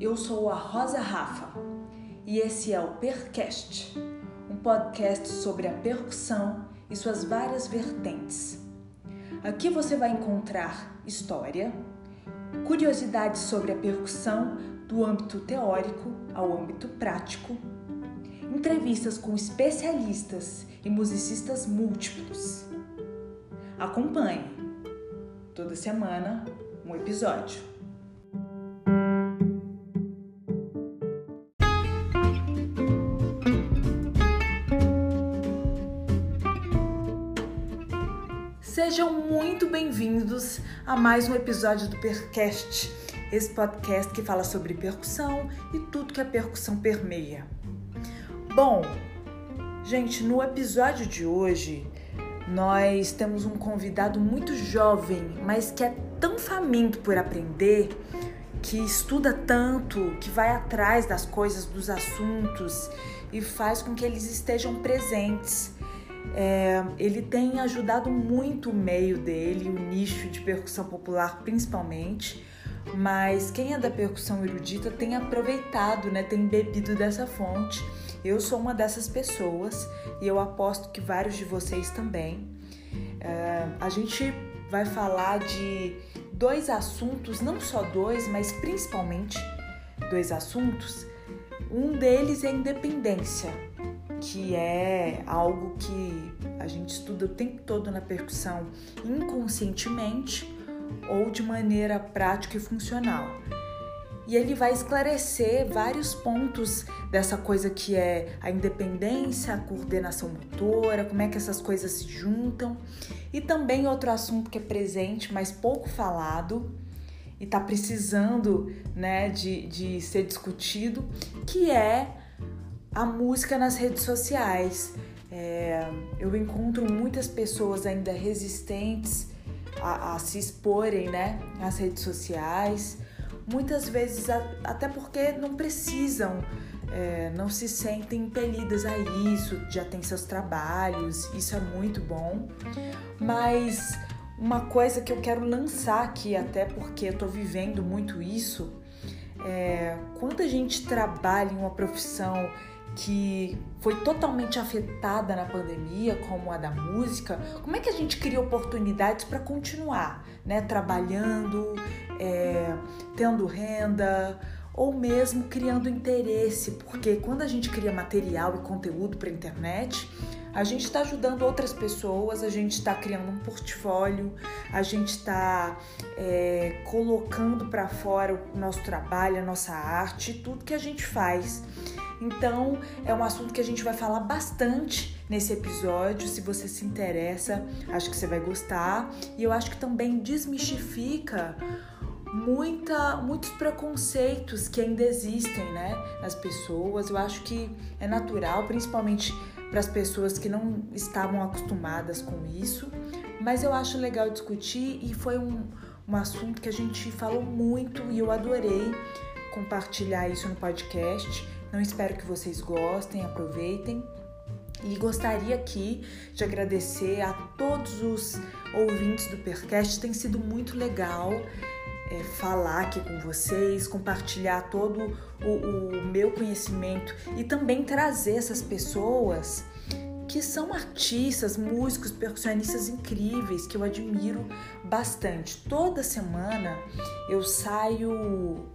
Eu sou a Rosa Rafa e esse é o Percast, um podcast sobre a percussão e suas várias vertentes. Aqui você vai encontrar história, curiosidades sobre a percussão do âmbito teórico ao âmbito prático, entrevistas com especialistas e musicistas múltiplos. Acompanhe toda semana um episódio. Sejam muito bem-vindos a mais um episódio do Percast, esse podcast que fala sobre percussão e tudo que a percussão permeia. Bom, gente, no episódio de hoje nós temos um convidado muito jovem, mas que é tão faminto por aprender, que estuda tanto, que vai atrás das coisas, dos assuntos e faz com que eles estejam presentes. É, ele tem ajudado muito o meio dele, o nicho de percussão popular principalmente, mas quem é da percussão erudita tem aproveitado, né, tem bebido dessa fonte. Eu sou uma dessas pessoas e eu aposto que vários de vocês também. É, a gente vai falar de dois assuntos, não só dois, mas principalmente dois assuntos. Um deles é independência, que é algo que a gente estuda o tempo todo na percussão inconscientemente ou de maneira prática e funcional. E ele vai esclarecer vários pontos dessa coisa que é a independência, a coordenação motora, como é que essas coisas se juntam. E também outro assunto que é presente, mas pouco falado e está precisando né, de, de ser discutido, que é a música nas redes sociais. É, eu encontro muitas pessoas ainda resistentes a, a se exporem né, nas redes sociais, muitas vezes a, até porque não precisam, é, não se sentem impelidas a isso, já tem seus trabalhos, isso é muito bom, mas uma coisa que eu quero lançar aqui, até porque eu tô vivendo muito isso, é, quando a gente trabalha em uma profissão que foi totalmente afetada na pandemia, como a da música, como é que a gente cria oportunidades para continuar, né? Trabalhando, é, tendo renda ou mesmo criando interesse, porque quando a gente cria material e conteúdo para a internet, a gente está ajudando outras pessoas, a gente está criando um portfólio, a gente está é, colocando para fora o nosso trabalho, a nossa arte, tudo que a gente faz. Então, é um assunto que a gente vai falar bastante nesse episódio. Se você se interessa, acho que você vai gostar. E eu acho que também desmistifica muita, muitos preconceitos que ainda existem né, nas pessoas. Eu acho que é natural, principalmente para as pessoas que não estavam acostumadas com isso. Mas eu acho legal discutir e foi um, um assunto que a gente falou muito e eu adorei compartilhar isso no podcast. Não espero que vocês gostem, aproveitem. E gostaria aqui de agradecer a todos os ouvintes do Percast. Tem sido muito legal é, falar aqui com vocês, compartilhar todo o, o meu conhecimento e também trazer essas pessoas que são artistas, músicos, percussionistas incríveis que eu admiro bastante. Toda semana eu saio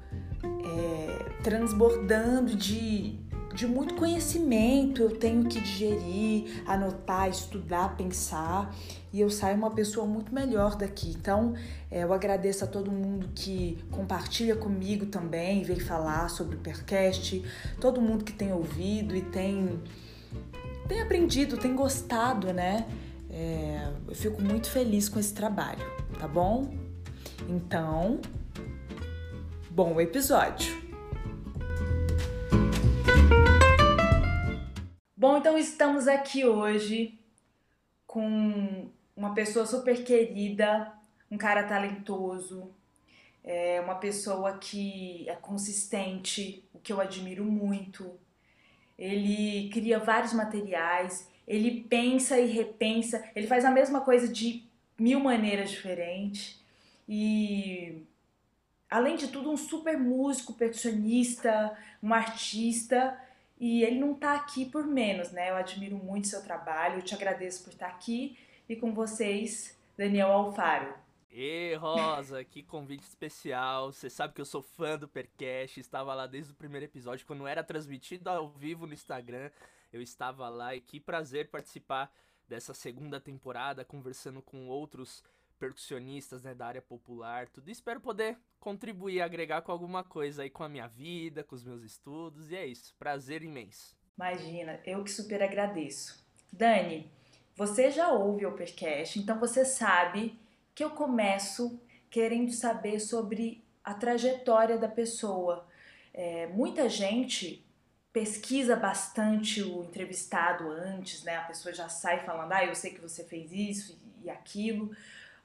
é, transbordando de, de muito conhecimento, eu tenho que digerir, anotar, estudar, pensar e eu saio uma pessoa muito melhor daqui. Então, é, eu agradeço a todo mundo que compartilha comigo também, vem falar sobre o Percast, todo mundo que tem ouvido e tem, tem aprendido, tem gostado, né? É, eu fico muito feliz com esse trabalho, tá bom? Então, Bom episódio! Bom, então estamos aqui hoje com uma pessoa super querida, um cara talentoso, é uma pessoa que é consistente, o que eu admiro muito. Ele cria vários materiais, ele pensa e repensa, ele faz a mesma coisa de mil maneiras diferentes e além de tudo, um super músico, percussionista, um artista. E ele não está aqui por menos, né? Eu admiro muito seu trabalho, eu te agradeço por estar aqui e com vocês, Daniel Alfaro. E Rosa, que convite especial. Você sabe que eu sou fã do Percast, estava lá desde o primeiro episódio, quando era transmitido ao vivo no Instagram. Eu estava lá e que prazer participar dessa segunda temporada, conversando com outros percussionistas né, da área popular, tudo. espero poder contribuir, agregar com alguma coisa aí com a minha vida, com os meus estudos, e é isso. Prazer imenso. Imagina, eu que super agradeço. Dani, você já ouve o podcast, então você sabe que eu começo querendo saber sobre a trajetória da pessoa. É, muita gente pesquisa bastante o entrevistado antes, né? A pessoa já sai falando, ah, eu sei que você fez isso e aquilo.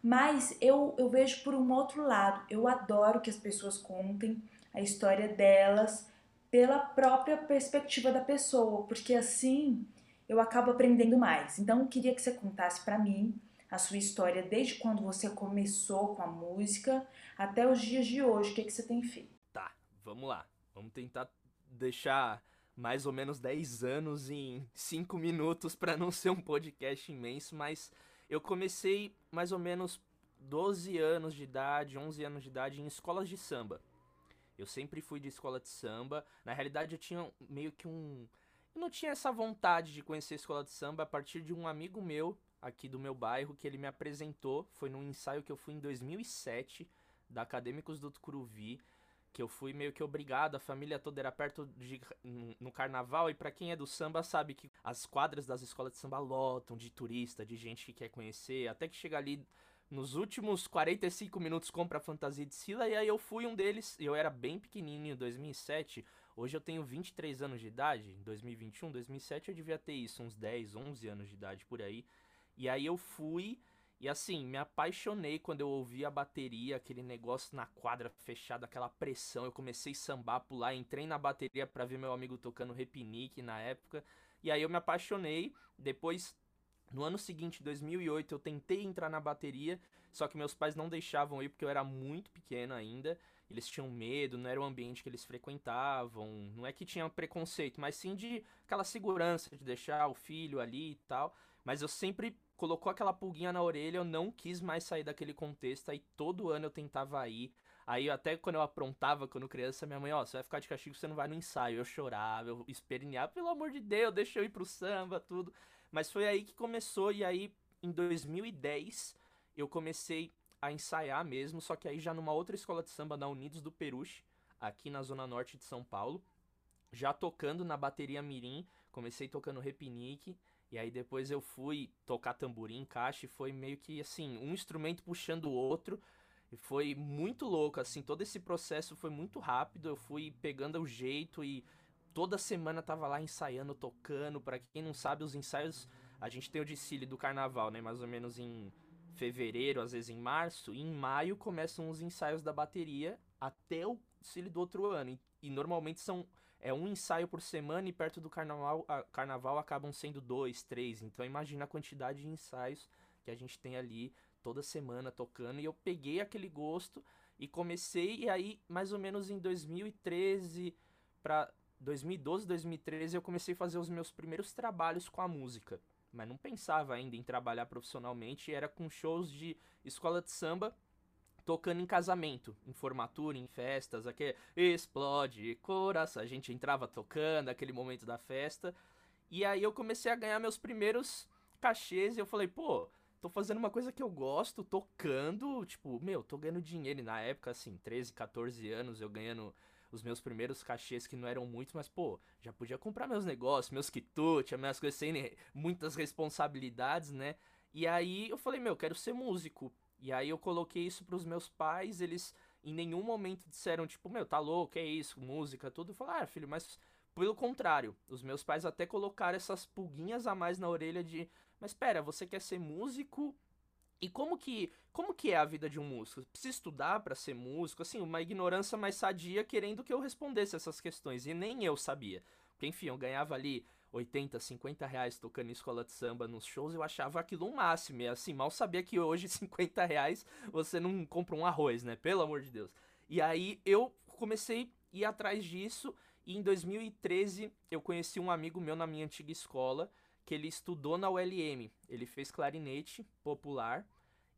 Mas eu, eu vejo por um outro lado. Eu adoro que as pessoas contem a história delas pela própria perspectiva da pessoa, porque assim eu acabo aprendendo mais. Então eu queria que você contasse para mim a sua história desde quando você começou com a música até os dias de hoje. O que, que você tem feito? Tá, vamos lá. Vamos tentar deixar mais ou menos 10 anos em 5 minutos para não ser um podcast imenso, mas eu comecei mais ou menos 12 anos de idade, 11 anos de idade em escolas de samba. Eu sempre fui de escola de samba. Na realidade, eu tinha meio que um. Eu não tinha essa vontade de conhecer a escola de samba a partir de um amigo meu aqui do meu bairro que ele me apresentou. Foi num ensaio que eu fui em 2007 da Acadêmicos do Tucuruvi que eu fui meio que obrigado, a família toda era perto de no carnaval e para quem é do samba sabe que as quadras das escolas de samba lotam de turista, de gente que quer conhecer, até que chega ali nos últimos 45 minutos compra a fantasia de Sila e aí eu fui um deles, eu era bem pequenininho em 2007, hoje eu tenho 23 anos de idade, em 2021, 2007 eu devia ter isso, uns 10, 11 anos de idade por aí. E aí eu fui e assim, me apaixonei quando eu ouvi a bateria, aquele negócio na quadra fechada, aquela pressão. Eu comecei a sambar, pular, entrei na bateria para ver meu amigo tocando repinique na época. E aí eu me apaixonei. Depois, no ano seguinte, 2008, eu tentei entrar na bateria, só que meus pais não deixavam ir porque eu era muito pequeno ainda. Eles tinham medo, não era o ambiente que eles frequentavam. Não é que tinha preconceito, mas sim de aquela segurança de deixar o filho ali e tal. Mas eu sempre colocou aquela pulguinha na orelha, eu não quis mais sair daquele contexto, aí todo ano eu tentava ir. Aí até quando eu aprontava quando criança, minha mãe, ó, oh, você vai ficar de castigo, você não vai no ensaio. Eu chorava, eu esperneava, pelo amor de Deus, deixa eu ir pro samba, tudo. Mas foi aí que começou, e aí em 2010 eu comecei a ensaiar mesmo, só que aí já numa outra escola de samba da Unidos do Peruche, aqui na zona norte de São Paulo. Já tocando na bateria mirim, comecei tocando repinique, e aí depois eu fui tocar tamborim, caixa, e foi meio que assim, um instrumento puxando o outro. E foi muito louco, assim, todo esse processo foi muito rápido. Eu fui pegando o jeito e toda semana tava lá ensaiando, tocando. Para quem não sabe, os ensaios, a gente tem o desfile do carnaval, né? Mais ou menos em fevereiro, às vezes em março. E em maio começam os ensaios da bateria até o desfile do outro ano. E, e normalmente são é um ensaio por semana e perto do carnaval, carnaval acabam sendo dois, três. Então imagina a quantidade de ensaios que a gente tem ali toda semana tocando. E eu peguei aquele gosto e comecei, e aí mais ou menos em 2013 para 2012, 2013 eu comecei a fazer os meus primeiros trabalhos com a música. Mas não pensava ainda em trabalhar profissionalmente, era com shows de escola de samba tocando em casamento, em formatura, em festas, aqui explode coração. A gente entrava tocando, aquele momento da festa. E aí eu comecei a ganhar meus primeiros cachês e eu falei, pô, tô fazendo uma coisa que eu gosto, tocando, tipo, meu, tô ganhando dinheiro. E na época, assim, 13, 14 anos, eu ganhando os meus primeiros cachês que não eram muitos, mas, pô, já podia comprar meus negócios, meus quitutes, minhas coisas sem muitas responsabilidades, né? E aí eu falei, meu, quero ser músico. E aí eu coloquei isso pros meus pais, eles em nenhum momento disseram, tipo, meu, tá louco, é isso, música, tudo. Eu falei, ah, filho, mas pelo contrário, os meus pais até colocaram essas pulguinhas a mais na orelha de, mas espera, você quer ser músico? E como que, como que é a vida de um músico? Precisa estudar para ser músico? Assim, uma ignorância mais sadia querendo que eu respondesse essas questões. E nem eu sabia. Porque, enfim, eu ganhava ali 80, 50 reais tocando em escola de samba nos shows, eu achava aquilo um máximo. E assim, mal sabia que hoje 50 reais você não compra um arroz, né? Pelo amor de Deus. E aí eu comecei a ir atrás disso e em 2013 eu conheci um amigo meu na minha antiga escola que ele estudou na ULM. Ele fez clarinete popular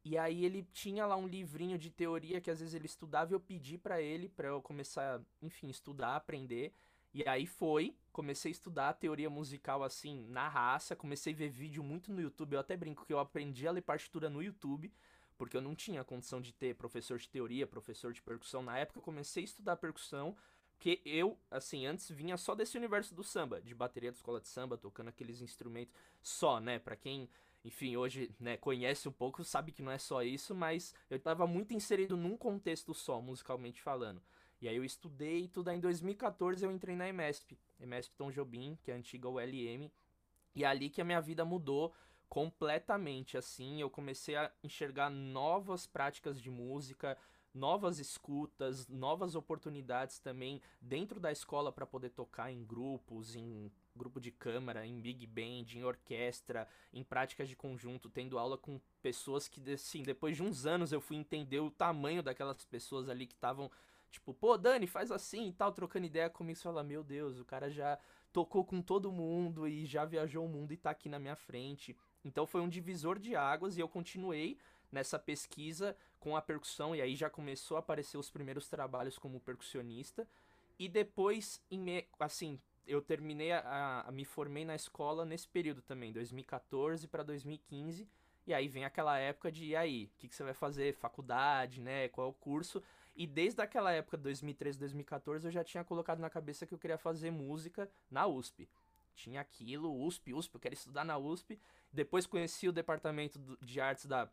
e aí ele tinha lá um livrinho de teoria que às vezes ele estudava e eu pedi para ele para eu começar, enfim, estudar, aprender. E aí foi, comecei a estudar teoria musical assim na raça, comecei a ver vídeo muito no YouTube. Eu até brinco que eu aprendi a ler partitura no YouTube, porque eu não tinha condição de ter professor de teoria, professor de percussão. Na época eu comecei a estudar percussão, que eu, assim, antes vinha só desse universo do samba, de bateria da escola de samba, tocando aqueles instrumentos só, né? Para quem enfim, hoje, né, conhece um pouco, sabe que não é só isso, mas eu estava muito inserido num contexto só, musicalmente falando. E aí eu estudei tudo, aí em 2014 eu entrei na EMESP, EMESP Tom Jobim, que é a antiga ULM, e é ali que a minha vida mudou completamente, assim, eu comecei a enxergar novas práticas de música, novas escutas, novas oportunidades também dentro da escola para poder tocar em grupos, em grupo de câmara, em big band, em orquestra, em práticas de conjunto, tendo aula com pessoas que, assim, depois de uns anos eu fui entender o tamanho daquelas pessoas ali que estavam, tipo, pô, Dani, faz assim e tal, trocando ideia comigo, e fala, meu Deus, o cara já tocou com todo mundo e já viajou o mundo e tá aqui na minha frente. Então foi um divisor de águas e eu continuei nessa pesquisa com a percussão e aí já começou a aparecer os primeiros trabalhos como percussionista. E depois, assim, eu terminei a, a, me formei na escola nesse período também, 2014 para 2015. E aí vem aquela época de e aí, o que, que, você vai fazer? Faculdade, né? Qual é o curso? E desde aquela época, 2013, 2014, eu já tinha colocado na cabeça que eu queria fazer música na USP. Tinha aquilo, USP, USP, eu quero estudar na USP. Depois conheci o departamento de artes da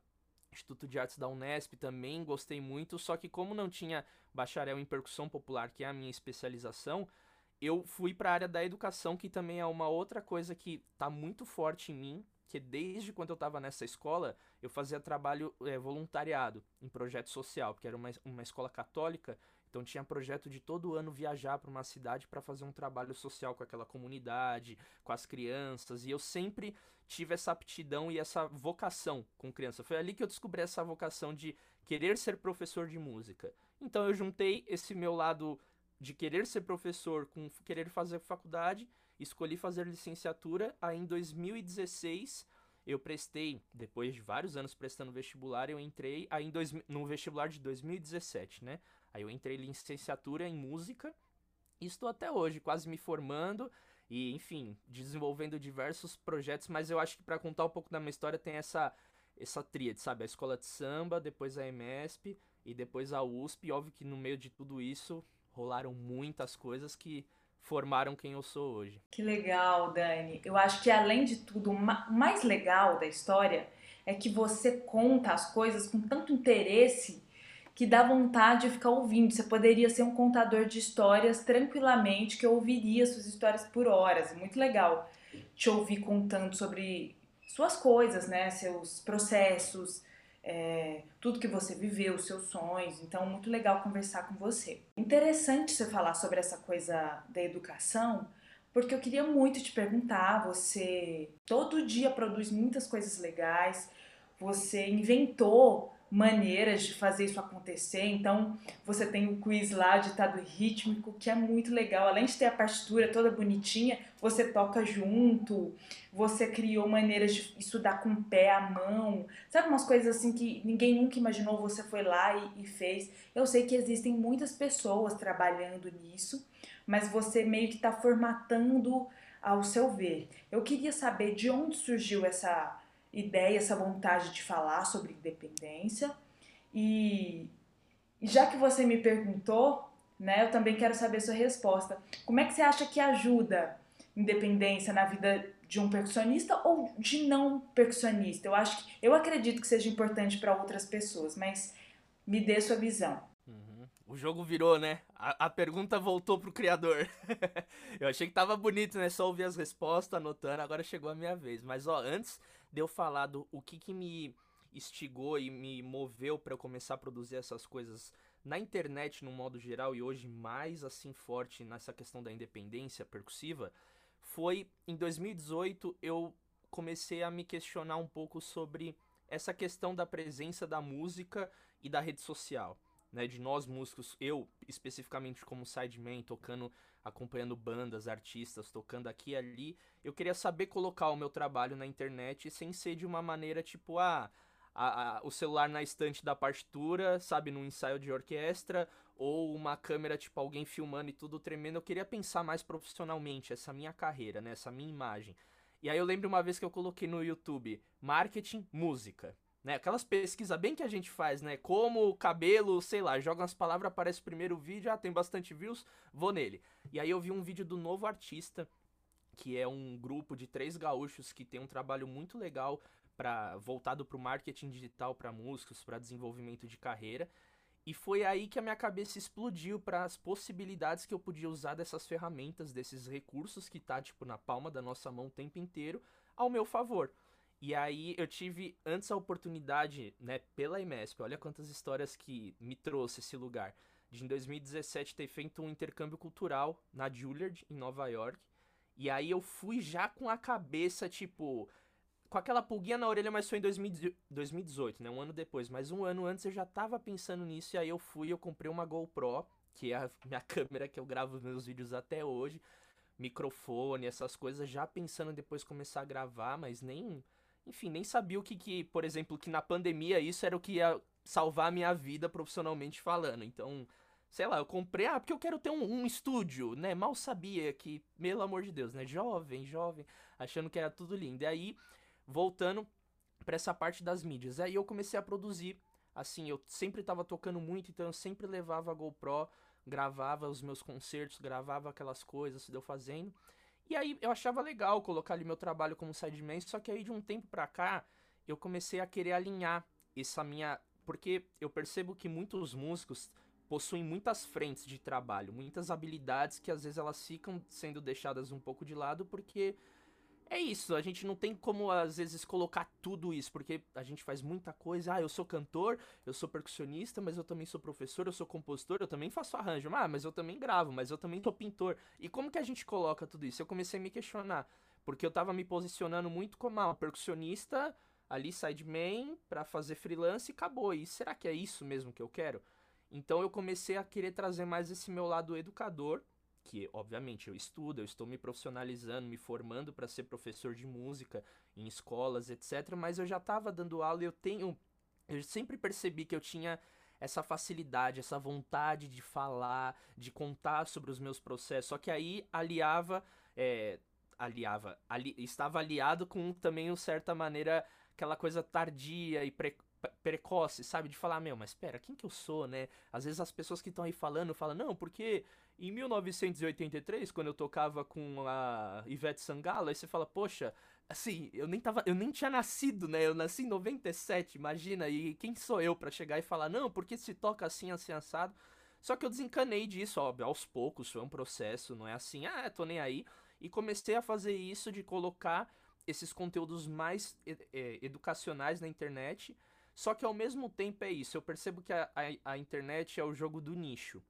Instituto de Artes da Unesp também, gostei muito, só que como não tinha bacharel em percussão popular, que é a minha especialização, eu fui para a área da educação, que também é uma outra coisa que está muito forte em mim, que desde quando eu estava nessa escola, eu fazia trabalho é, voluntariado em projeto social, porque era uma, uma escola católica, então tinha projeto de todo ano viajar para uma cidade para fazer um trabalho social com aquela comunidade, com as crianças, e eu sempre tive essa aptidão e essa vocação com criança. Foi ali que eu descobri essa vocação de querer ser professor de música. Então eu juntei esse meu lado de querer ser professor com querer fazer faculdade, escolhi fazer licenciatura. Aí em 2016 eu prestei, depois de vários anos prestando vestibular, eu entrei aí em dois, no vestibular de 2017, né? Aí eu entrei em licenciatura em música e estou até hoje quase me formando e, enfim, desenvolvendo diversos projetos, mas eu acho que para contar um pouco da minha história tem essa essa tríade, sabe? A escola de samba, depois a EMESP e depois a USP. E óbvio que no meio de tudo isso rolaram muitas coisas que formaram quem eu sou hoje. Que legal, Dani. Eu acho que além de tudo, o mais legal da história é que você conta as coisas com tanto interesse que dá vontade de ficar ouvindo. Você poderia ser um contador de histórias tranquilamente, que eu ouviria suas histórias por horas. Muito legal te ouvir contando sobre suas coisas, né? Seus processos, é, tudo que você viveu, os seus sonhos. Então, muito legal conversar com você. Interessante você falar sobre essa coisa da educação, porque eu queria muito te perguntar. Você todo dia produz muitas coisas legais, você inventou maneiras de fazer isso acontecer. Então, você tem o quiz lá ditado rítmico, que é muito legal. Além de ter a partitura toda bonitinha, você toca junto, você criou maneiras de estudar com o pé, a mão. Sabe umas coisas assim que ninguém nunca imaginou, você foi lá e, e fez. Eu sei que existem muitas pessoas trabalhando nisso, mas você meio que está formatando ao seu ver. Eu queria saber de onde surgiu essa ideia, essa vontade de falar sobre independência. E já que você me perguntou, né, eu também quero saber sua resposta. Como é que você acha que ajuda independência na vida de um percussionista ou de não percussionista? Eu acho que eu acredito que seja importante para outras pessoas, mas me dê sua visão. Uhum. O jogo virou, né? A, a pergunta voltou pro criador. eu achei que tava bonito, né? Só ouvir as respostas, anotando. Agora chegou a minha vez. Mas ó, antes de eu falar do o que, que me instigou e me moveu para eu começar a produzir essas coisas na internet no modo geral e hoje mais assim forte nessa questão da independência percussiva, foi em 2018 eu comecei a me questionar um pouco sobre essa questão da presença da música e da rede social. né, de nós músicos, eu especificamente como sideman, tocando, acompanhando bandas, artistas, tocando aqui e ali, eu queria saber colocar o meu trabalho na internet sem ser de uma maneira tipo, ah, a, a, o celular na estante da partitura, sabe, num ensaio de orquestra, ou uma câmera, tipo, alguém filmando e tudo tremendo. Eu queria pensar mais profissionalmente essa minha carreira, né, essa minha imagem. E aí eu lembro uma vez que eu coloquei no YouTube marketing, música. Né? Aquelas pesquisas bem que a gente faz, né? Como cabelo, sei lá, joga umas palavras, aparece o primeiro vídeo, ah, tem bastante views, vou nele. E aí eu vi um vídeo do Novo Artista, que é um grupo de três gaúchos que tem um trabalho muito legal para voltado para o marketing digital para músicos, para desenvolvimento de carreira. E foi aí que a minha cabeça explodiu para as possibilidades que eu podia usar dessas ferramentas, desses recursos que tá tipo na palma da nossa mão o tempo inteiro ao meu favor. E aí eu tive antes a oportunidade, né, pela IMESP, olha quantas histórias que me trouxe esse lugar, de em 2017 ter feito um intercâmbio cultural na Juilliard, em Nova York. E aí eu fui já com a cabeça, tipo, com aquela pulguinha na orelha, mas foi em 2018, né? Um ano depois. Mas um ano antes eu já tava pensando nisso, e aí eu fui eu comprei uma GoPro, que é a minha câmera que eu gravo meus vídeos até hoje. Microfone, essas coisas, já pensando depois começar a gravar, mas nem. Enfim, nem sabia o que, que, por exemplo, que na pandemia isso era o que ia salvar a minha vida profissionalmente falando. Então, sei lá, eu comprei, ah, porque eu quero ter um, um, estúdio, né? Mal sabia que, pelo amor de Deus, né? Jovem, jovem, achando que era tudo lindo. E aí voltando para essa parte das mídias. Aí eu comecei a produzir, assim, eu sempre estava tocando muito, então eu sempre levava a GoPro, gravava os meus concertos, gravava aquelas coisas que deu fazendo. E aí eu achava legal colocar ali meu trabalho como sideman, só que aí de um tempo pra cá eu comecei a querer alinhar essa minha. Porque eu percebo que muitos músicos possuem muitas frentes de trabalho, muitas habilidades que às vezes elas ficam sendo deixadas um pouco de lado porque é isso, a gente não tem como às vezes colocar tudo isso, porque a gente faz muita coisa. Ah, eu sou cantor, eu sou percussionista, mas eu também sou professor, eu sou compositor, eu também faço arranjo. Ah, mas eu também gravo, mas eu também sou pintor. E como que a gente coloca tudo isso? Eu comecei a me questionar, porque eu tava me posicionando muito como ah, um percussionista, ali sideman, para fazer freelance e acabou. E será que é isso mesmo que eu quero? Então eu comecei a querer trazer mais esse meu lado educador que obviamente eu estudo, eu estou me profissionalizando, me formando para ser professor de música em escolas, etc, mas eu já estava dando aula e eu tenho eu sempre percebi que eu tinha essa facilidade, essa vontade de falar, de contar sobre os meus processos. Só que aí aliava, é, aliava, ali, estava aliado com também, de certa maneira, aquela coisa tardia e pre, precoce, sabe? De falar, meu, mas espera, quem que eu sou, né? Às vezes as pessoas que estão aí falando falam, não, porque em 1983, quando eu tocava com a Ivete Sangalo, aí você fala, poxa, assim, eu nem tava, eu nem tinha nascido, né? Eu nasci em 97, imagina, e quem sou eu para chegar e falar, não, porque se toca assim, assim, assado. Só que eu desencanei disso, óbvio, aos poucos, foi um processo, não é assim, ah, tô nem aí. E comecei a fazer isso de colocar esses conteúdos mais é, educacionais na internet. Só que ao mesmo tempo é isso, eu percebo que a, a, a internet é o jogo do nicho.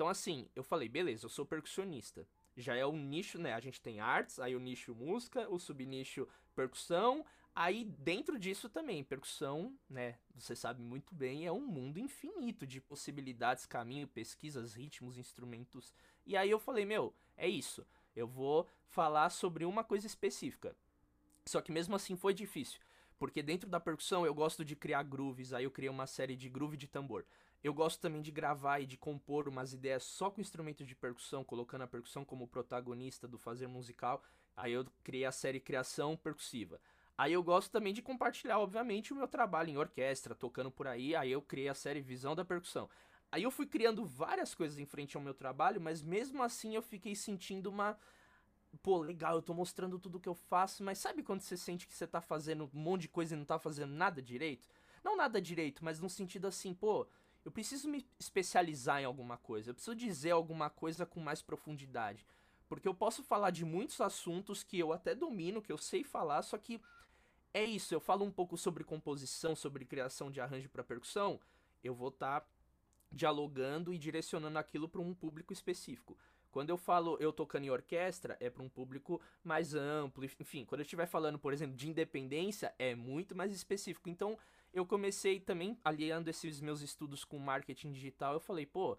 Então, assim, eu falei, beleza, eu sou percussionista. Já é um nicho, né? A gente tem artes, aí o nicho música, o subnicho percussão. Aí dentro disso também, percussão, né? Você sabe muito bem, é um mundo infinito de possibilidades, caminho, pesquisas, ritmos, instrumentos. E aí eu falei, meu, é isso. Eu vou falar sobre uma coisa específica. Só que mesmo assim foi difícil. Porque dentro da percussão eu gosto de criar grooves, aí eu criei uma série de groove de tambor. Eu gosto também de gravar e de compor umas ideias só com instrumentos de percussão, colocando a percussão como protagonista do fazer musical. Aí eu criei a série Criação Percussiva. Aí eu gosto também de compartilhar, obviamente, o meu trabalho em orquestra, tocando por aí. Aí eu criei a série Visão da Percussão. Aí eu fui criando várias coisas em frente ao meu trabalho, mas mesmo assim eu fiquei sentindo uma. Pô, legal, eu tô mostrando tudo que eu faço, mas sabe quando você sente que você tá fazendo um monte de coisa e não tá fazendo nada direito? Não nada direito, mas no sentido assim, pô, eu preciso me especializar em alguma coisa, eu preciso dizer alguma coisa com mais profundidade. Porque eu posso falar de muitos assuntos que eu até domino, que eu sei falar, só que é isso, eu falo um pouco sobre composição, sobre criação de arranjo para percussão, eu vou estar tá dialogando e direcionando aquilo para um público específico. Quando eu falo eu tocando em orquestra, é para um público mais amplo, enfim, quando eu estiver falando, por exemplo, de independência, é muito mais específico. Então, eu comecei também aliando esses meus estudos com marketing digital, eu falei, pô,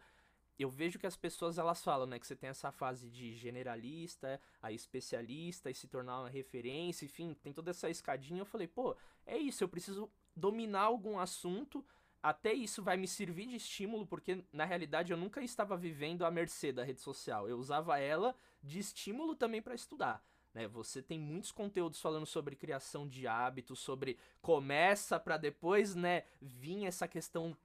eu vejo que as pessoas elas falam, né, que você tem essa fase de generalista, a especialista e se tornar uma referência, enfim, tem toda essa escadinha. Eu falei, pô, é isso, eu preciso dominar algum assunto, até isso vai me servir de estímulo, porque na realidade eu nunca estava vivendo à mercê da rede social. Eu usava ela de estímulo também para estudar. Né? Você tem muitos conteúdos falando sobre criação de hábitos, sobre começa para depois, né, vir essa questão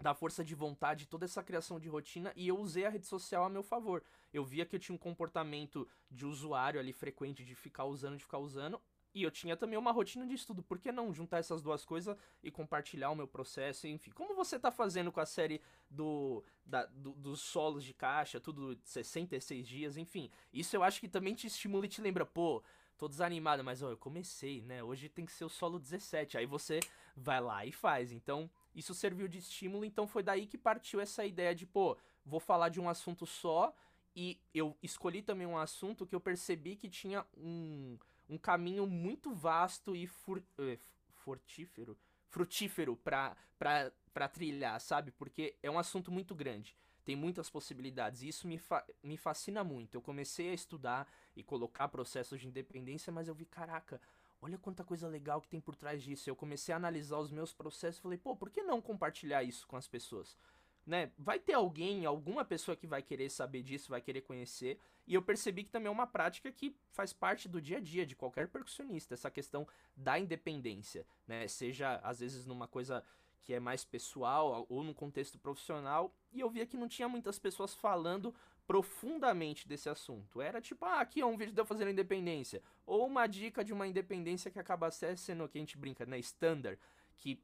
da força de vontade, toda essa criação de rotina, e eu usei a rede social a meu favor. Eu via que eu tinha um comportamento de usuário ali frequente, de ficar usando, de ficar usando, e eu tinha também uma rotina de estudo. Por que não juntar essas duas coisas e compartilhar o meu processo? Enfim, como você tá fazendo com a série do, da, do, dos solos de caixa, tudo 66 dias, enfim. Isso eu acho que também te estimula e te lembra, pô, tô desanimado, mas ó, eu comecei, né? Hoje tem que ser o solo 17. Aí você vai lá e faz. Então, isso serviu de estímulo, então foi daí que partiu essa ideia de, pô, vou falar de um assunto só e eu escolhi também um assunto que eu percebi que tinha um, um caminho muito vasto e fur, eh, fortífero, frutífero pra, pra trilhar, sabe? Porque é um assunto muito grande tem muitas possibilidades. E isso me, fa me fascina muito. Eu comecei a estudar e colocar processos de independência, mas eu vi, caraca, olha quanta coisa legal que tem por trás disso. Eu comecei a analisar os meus processos e falei, pô, por que não compartilhar isso com as pessoas? Né? Vai ter alguém, alguma pessoa que vai querer saber disso, vai querer conhecer. E eu percebi que também é uma prática que faz parte do dia a dia de qualquer percussionista, essa questão da independência, né? Seja às vezes numa coisa que é mais pessoal ou num contexto profissional, e eu via que não tinha muitas pessoas falando profundamente desse assunto. Era tipo, ah, aqui é um vídeo de eu fazendo independência. Ou uma dica de uma independência que acaba sendo que a gente brinca, né? Standard, que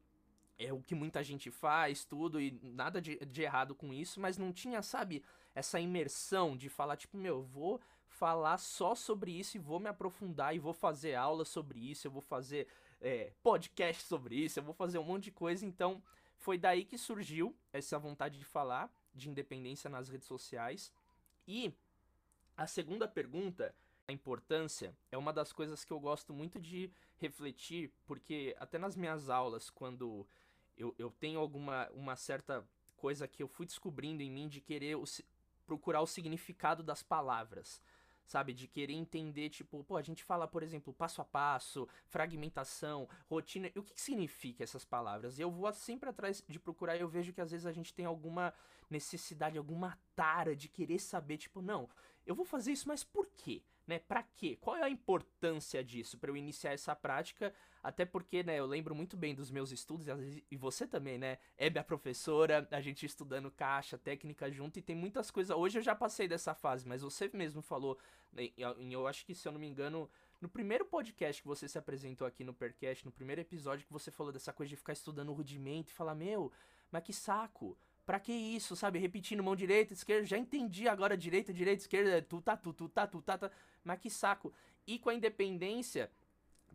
é o que muita gente faz, tudo, e nada de, de errado com isso, mas não tinha, sabe, essa imersão de falar, tipo, meu, vou falar só sobre isso e vou me aprofundar e vou fazer aula sobre isso, eu vou fazer é, podcast sobre isso, eu vou fazer um monte de coisa. Então, foi daí que surgiu essa vontade de falar de independência nas redes sociais. E a segunda pergunta, a importância, é uma das coisas que eu gosto muito de refletir, porque até nas minhas aulas, quando eu, eu tenho alguma uma certa coisa que eu fui descobrindo em mim de querer o, procurar o significado das palavras sabe? De querer entender, tipo, pô, a gente fala, por exemplo, passo a passo, fragmentação, rotina. E o que, que significa essas palavras? E eu vou sempre atrás de procurar e eu vejo que às vezes a gente tem alguma necessidade, alguma tara de querer saber, tipo, não, eu vou fazer isso, mas por quê? Né? Para quê? Qual é a importância disso para eu iniciar essa prática? Até porque, né, eu lembro muito bem dos meus estudos e você também, né? É minha professora, a gente estudando caixa, técnica junto e tem muitas coisas. Hoje eu já passei dessa fase, mas você mesmo falou, né, eu acho que se eu não me engano, no primeiro podcast que você se apresentou aqui no Percast, no primeiro episódio que você falou dessa coisa de ficar estudando o rudimento e falar, meu, mas que saco. Pra que isso, sabe? Repetindo mão direita, esquerda, já entendi agora direita, direita, esquerda, tu tá, tu, tu tá, tu tá, tá. Mas que saco. E com a independência,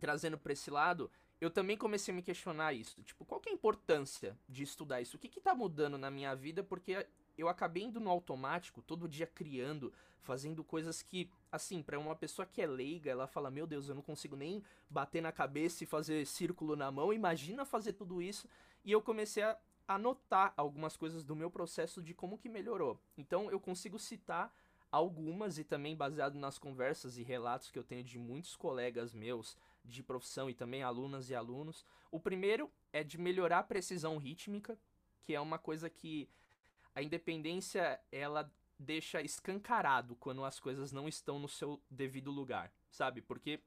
trazendo pra esse lado, eu também comecei a me questionar isso. Tipo, qual que é a importância de estudar isso? O que que tá mudando na minha vida? Porque eu acabei indo no automático, todo dia criando, fazendo coisas que, assim, para uma pessoa que é leiga, ela fala: Meu Deus, eu não consigo nem bater na cabeça e fazer círculo na mão, imagina fazer tudo isso. E eu comecei a anotar algumas coisas do meu processo de como que melhorou. Então eu consigo citar algumas e também baseado nas conversas e relatos que eu tenho de muitos colegas meus de profissão e também alunas e alunos. O primeiro é de melhorar a precisão rítmica, que é uma coisa que a independência ela deixa escancarado quando as coisas não estão no seu devido lugar, sabe? Porque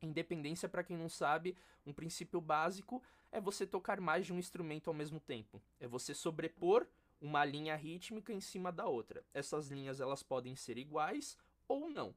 independência, para quem não sabe, um princípio básico é você tocar mais de um instrumento ao mesmo tempo. É você sobrepor uma linha rítmica em cima da outra. Essas linhas elas podem ser iguais ou não.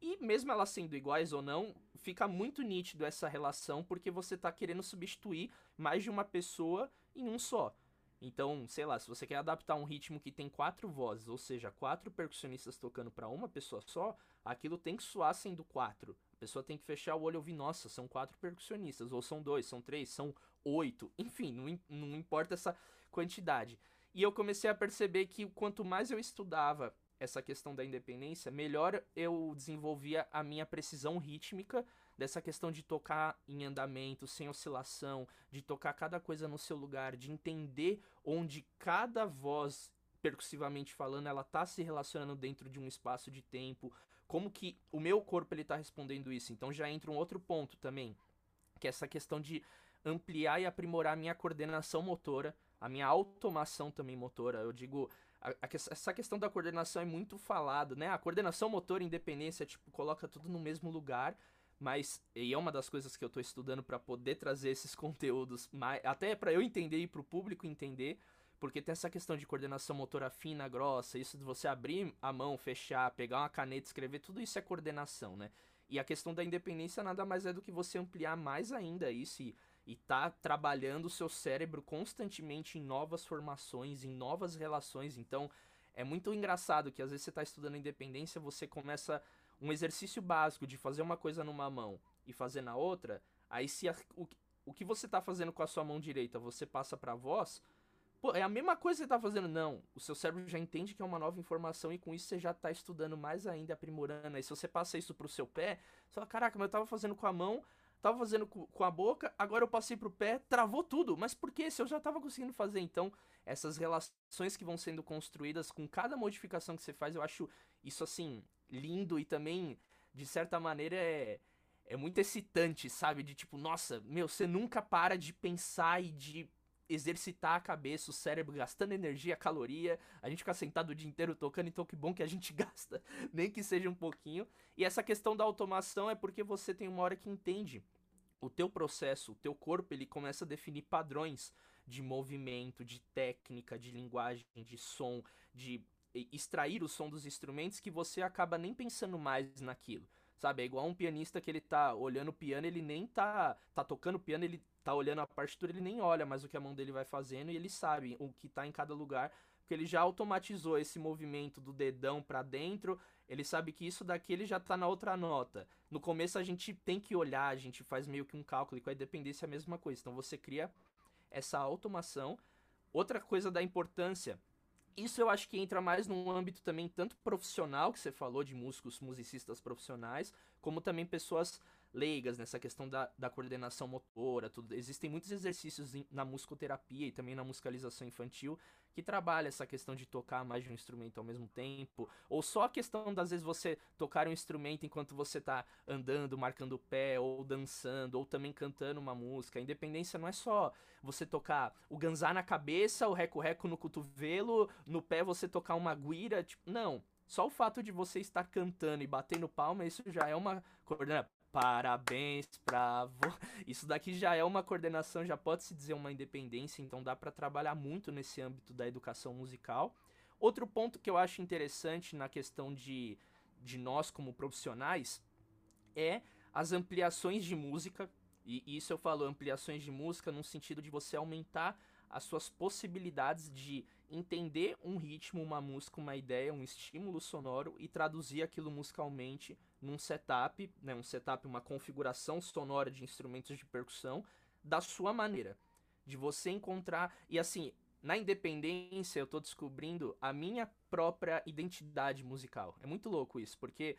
E mesmo elas sendo iguais ou não, fica muito nítido essa relação porque você está querendo substituir mais de uma pessoa em um só. Então, sei lá, se você quer adaptar um ritmo que tem quatro vozes, ou seja, quatro percussionistas tocando para uma pessoa só, aquilo tem que soar sendo quatro. A pessoa tem que fechar o olho e ouvir, nossa, são quatro percussionistas, ou são dois, são três, são oito, enfim, não, não importa essa quantidade. E eu comecei a perceber que quanto mais eu estudava essa questão da independência, melhor eu desenvolvia a minha precisão rítmica dessa questão de tocar em andamento, sem oscilação, de tocar cada coisa no seu lugar, de entender onde cada voz percussivamente falando, ela tá se relacionando dentro de um espaço de tempo, como que o meu corpo ele tá respondendo isso. Então já entra um outro ponto também, que é essa questão de ampliar e aprimorar a minha coordenação motora, a minha automação também motora. Eu digo, a, a, essa questão da coordenação é muito falado, né? A coordenação motora independência, tipo, coloca tudo no mesmo lugar, mas e é uma das coisas que eu estou estudando para poder trazer esses conteúdos, mais, até para eu entender e para o público entender, porque tem essa questão de coordenação motora fina, grossa, isso de você abrir a mão, fechar, pegar uma caneta, escrever, tudo isso é coordenação, né? E a questão da independência nada mais é do que você ampliar mais ainda isso e, e tá trabalhando o seu cérebro constantemente em novas formações, em novas relações. Então, é muito engraçado que às vezes você está estudando independência, você começa um exercício básico de fazer uma coisa numa mão e fazer na outra, aí se a, o, o que você está fazendo com a sua mão direita você passa para a voz, Pô, é a mesma coisa que você tá fazendo. Não, o seu cérebro já entende que é uma nova informação e com isso você já tá estudando mais ainda, aprimorando. Aí se você passa isso pro seu pé, você fala, caraca, mas eu tava fazendo com a mão, tava fazendo com a boca, agora eu passei pro pé, travou tudo. Mas por que? Se eu já tava conseguindo fazer. Então, essas relações que vão sendo construídas com cada modificação que você faz, eu acho isso assim, lindo e também, de certa maneira, é. É muito excitante, sabe? De tipo, nossa, meu, você nunca para de pensar e de exercitar a cabeça, o cérebro gastando energia, caloria. A gente fica sentado o dia inteiro tocando, então que bom que a gente gasta, nem que seja um pouquinho. E essa questão da automação é porque você tem uma hora que entende o teu processo, o teu corpo, ele começa a definir padrões de movimento, de técnica, de linguagem, de som, de extrair o som dos instrumentos que você acaba nem pensando mais naquilo. Sabe, é igual um pianista que ele tá olhando o piano, ele nem tá tá tocando o piano, ele tá olhando a partitura, ele nem olha mais o que a mão dele vai fazendo e ele sabe o que tá em cada lugar, porque ele já automatizou esse movimento do dedão para dentro, ele sabe que isso daqui ele já tá na outra nota. No começo a gente tem que olhar, a gente faz meio que um cálculo, e com a dependência é a mesma coisa. Então você cria essa automação. Outra coisa da importância isso eu acho que entra mais num âmbito também tanto profissional, que você falou de músicos, musicistas profissionais, como também pessoas leigas nessa questão da, da coordenação motora, tudo. Existem muitos exercícios na musicoterapia e também na musicalização infantil que trabalha essa questão de tocar mais de um instrumento ao mesmo tempo, ou só a questão das vezes você tocar um instrumento enquanto você tá andando, marcando o pé, ou dançando, ou também cantando uma música. A independência não é só você tocar o ganzá na cabeça, o reco-reco no cotovelo, no pé você tocar uma guira, tipo, não. Só o fato de você estar cantando e batendo palma, isso já é uma coordenação. Parabéns pra vo... Isso daqui já é uma coordenação, já pode se dizer uma independência, então dá para trabalhar muito nesse âmbito da educação musical. Outro ponto que eu acho interessante na questão de, de nós como profissionais é as ampliações de música. E isso eu falo ampliações de música no sentido de você aumentar as suas possibilidades de entender um ritmo, uma música, uma ideia, um estímulo sonoro e traduzir aquilo musicalmente num setup, né, um setup, uma configuração sonora de instrumentos de percussão da sua maneira, de você encontrar e assim, na independência eu tô descobrindo a minha própria identidade musical. É muito louco isso, porque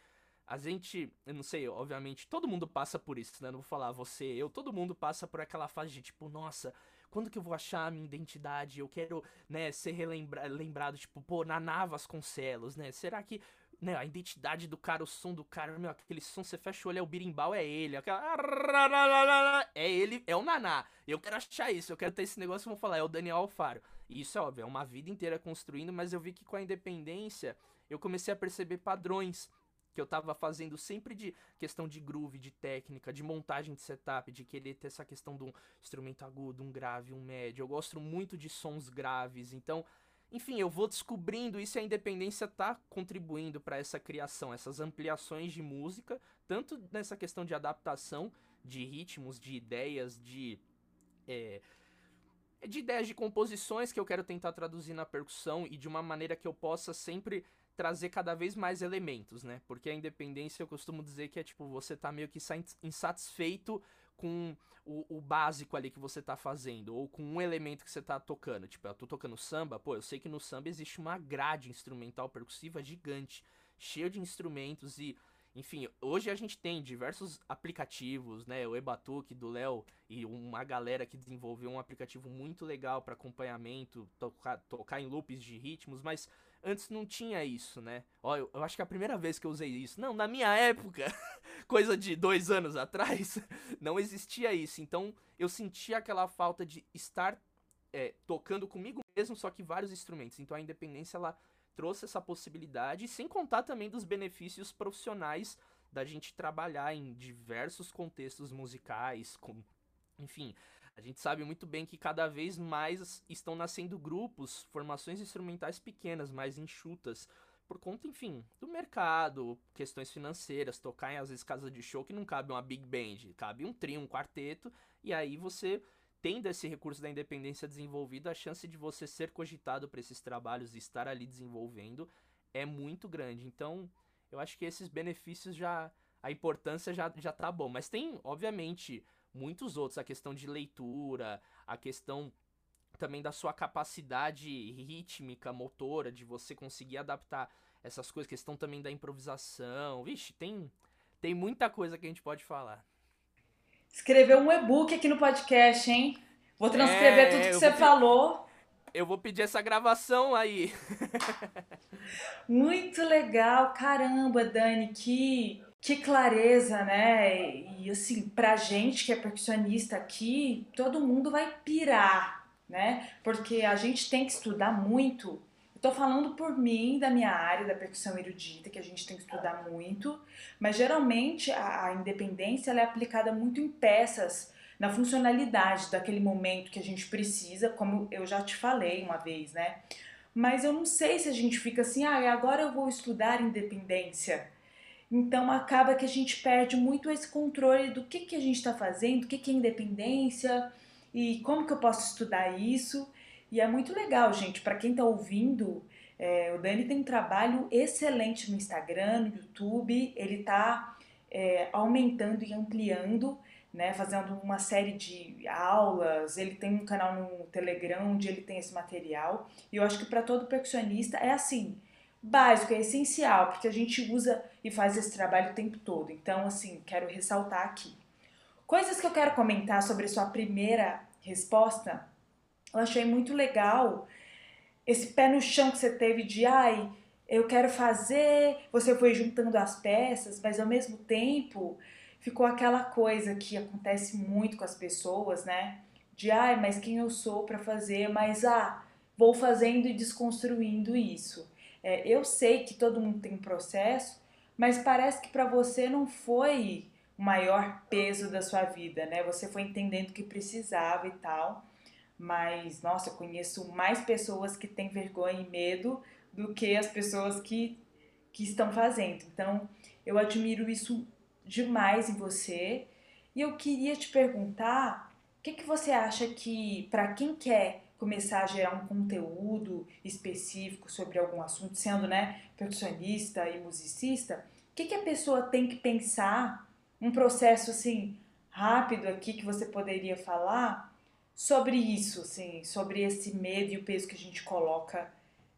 a gente, eu não sei, obviamente, todo mundo passa por isso, né? Não vou falar você, eu, todo mundo passa por aquela fase de tipo, nossa, quando que eu vou achar a minha identidade? Eu quero, né, ser lembrado, tipo, pô, na Navas Concelos, né? Será que né, a identidade do cara, o som do cara, meu, aquele som, você fecha o olho, é o birimbau, é ele, aquela... É ele, é o Naná. Eu quero achar isso, eu quero ter esse negócio, vamos falar, é o Daniel Alfaro. E isso é óbvio, é uma vida inteira construindo, mas eu vi que com a independência, eu comecei a perceber padrões que eu tava fazendo sempre de questão de groove, de técnica, de montagem de setup, de querer ter essa questão de um instrumento agudo, um grave, um médio. Eu gosto muito de sons graves, então, enfim, eu vou descobrindo isso e a independência tá contribuindo para essa criação, essas ampliações de música, tanto nessa questão de adaptação de ritmos, de ideias, de é, de ideias de composições que eu quero tentar traduzir na percussão e de uma maneira que eu possa sempre trazer cada vez mais elementos, né? Porque a independência eu costumo dizer que é tipo, você tá meio que insatisfeito com o, o, básico ali que você tá fazendo, ou com um elemento que você tá tocando. Tipo, eu tô tocando samba, pô, eu sei que no samba existe uma grade instrumental percussiva gigante, cheia de instrumentos e enfim, hoje a gente tem diversos aplicativos, né? O Ebatuque do Léo e uma galera que desenvolveu um aplicativo muito legal para acompanhamento, tocar, tocar em loops de ritmos, mas antes não tinha isso, né? Ó, eu, eu, acho que é a primeira vez que eu usei isso. Não, na minha época, coisa de dois anos atrás, não existia isso. Então eu sentia aquela falta de estar é, tocando comigo mesmo, só que vários instrumentos. Então a independência ela trouxe essa possibilidade, sem contar também dos benefícios profissionais da gente trabalhar em diversos contextos musicais, com, enfim, a gente sabe muito bem que cada vez mais estão nascendo grupos, formações instrumentais pequenas, mais enxutas, por conta, enfim, do mercado, questões financeiras, tocar em às vezes casa de show que não cabe uma big band, cabe um trio, um quarteto, e aí você tendo esse recurso da independência desenvolvido, a chance de você ser cogitado para esses trabalhos e estar ali desenvolvendo é muito grande. Então, eu acho que esses benefícios já. A importância já, já tá bom. Mas tem, obviamente, muitos outros. A questão de leitura, a questão também da sua capacidade rítmica, motora, de você conseguir adaptar essas coisas, questão também da improvisação. Vixe, tem, tem muita coisa que a gente pode falar escrever um e-book aqui no podcast, hein? Vou transcrever é, tudo que você falou. Eu vou pedir essa gravação aí. Muito legal, caramba, Dani, que que clareza, né? E assim, pra gente que é percussionista aqui, todo mundo vai pirar, né? Porque a gente tem que estudar muito Estou falando por mim, da minha área, da percussão erudita, que a gente tem que estudar muito, mas geralmente a, a independência é aplicada muito em peças, na funcionalidade daquele momento que a gente precisa, como eu já te falei uma vez, né? Mas eu não sei se a gente fica assim, ah, agora eu vou estudar independência. Então acaba que a gente perde muito esse controle do que, que a gente está fazendo, o que, que é independência e como que eu posso estudar isso. E é muito legal, gente, para quem está ouvindo, é, o Dani tem um trabalho excelente no Instagram, no YouTube, ele está é, aumentando e ampliando, né, fazendo uma série de aulas, ele tem um canal no Telegram onde ele tem esse material, e eu acho que para todo percussionista é assim, básico, é essencial, porque a gente usa e faz esse trabalho o tempo todo. Então, assim, quero ressaltar aqui. Coisas que eu quero comentar sobre sua primeira resposta eu achei muito legal esse pé no chão que você teve de ai, eu quero fazer, você foi juntando as peças, mas ao mesmo tempo ficou aquela coisa que acontece muito com as pessoas, né? De ai, mas quem eu sou para fazer, mas ah, vou fazendo e desconstruindo isso. É, eu sei que todo mundo tem processo, mas parece que para você não foi o maior peso da sua vida, né? Você foi entendendo que precisava e tal mas nossa, eu conheço mais pessoas que têm vergonha e medo do que as pessoas que, que estão fazendo. Então, eu admiro isso demais em você. E eu queria te perguntar, o que, que você acha que, para quem quer começar a gerar um conteúdo específico sobre algum assunto, sendo né, percussionista e musicista, o que, que a pessoa tem que pensar, um processo assim rápido aqui que você poderia falar sobre isso, assim, sobre esse medo e o peso que a gente coloca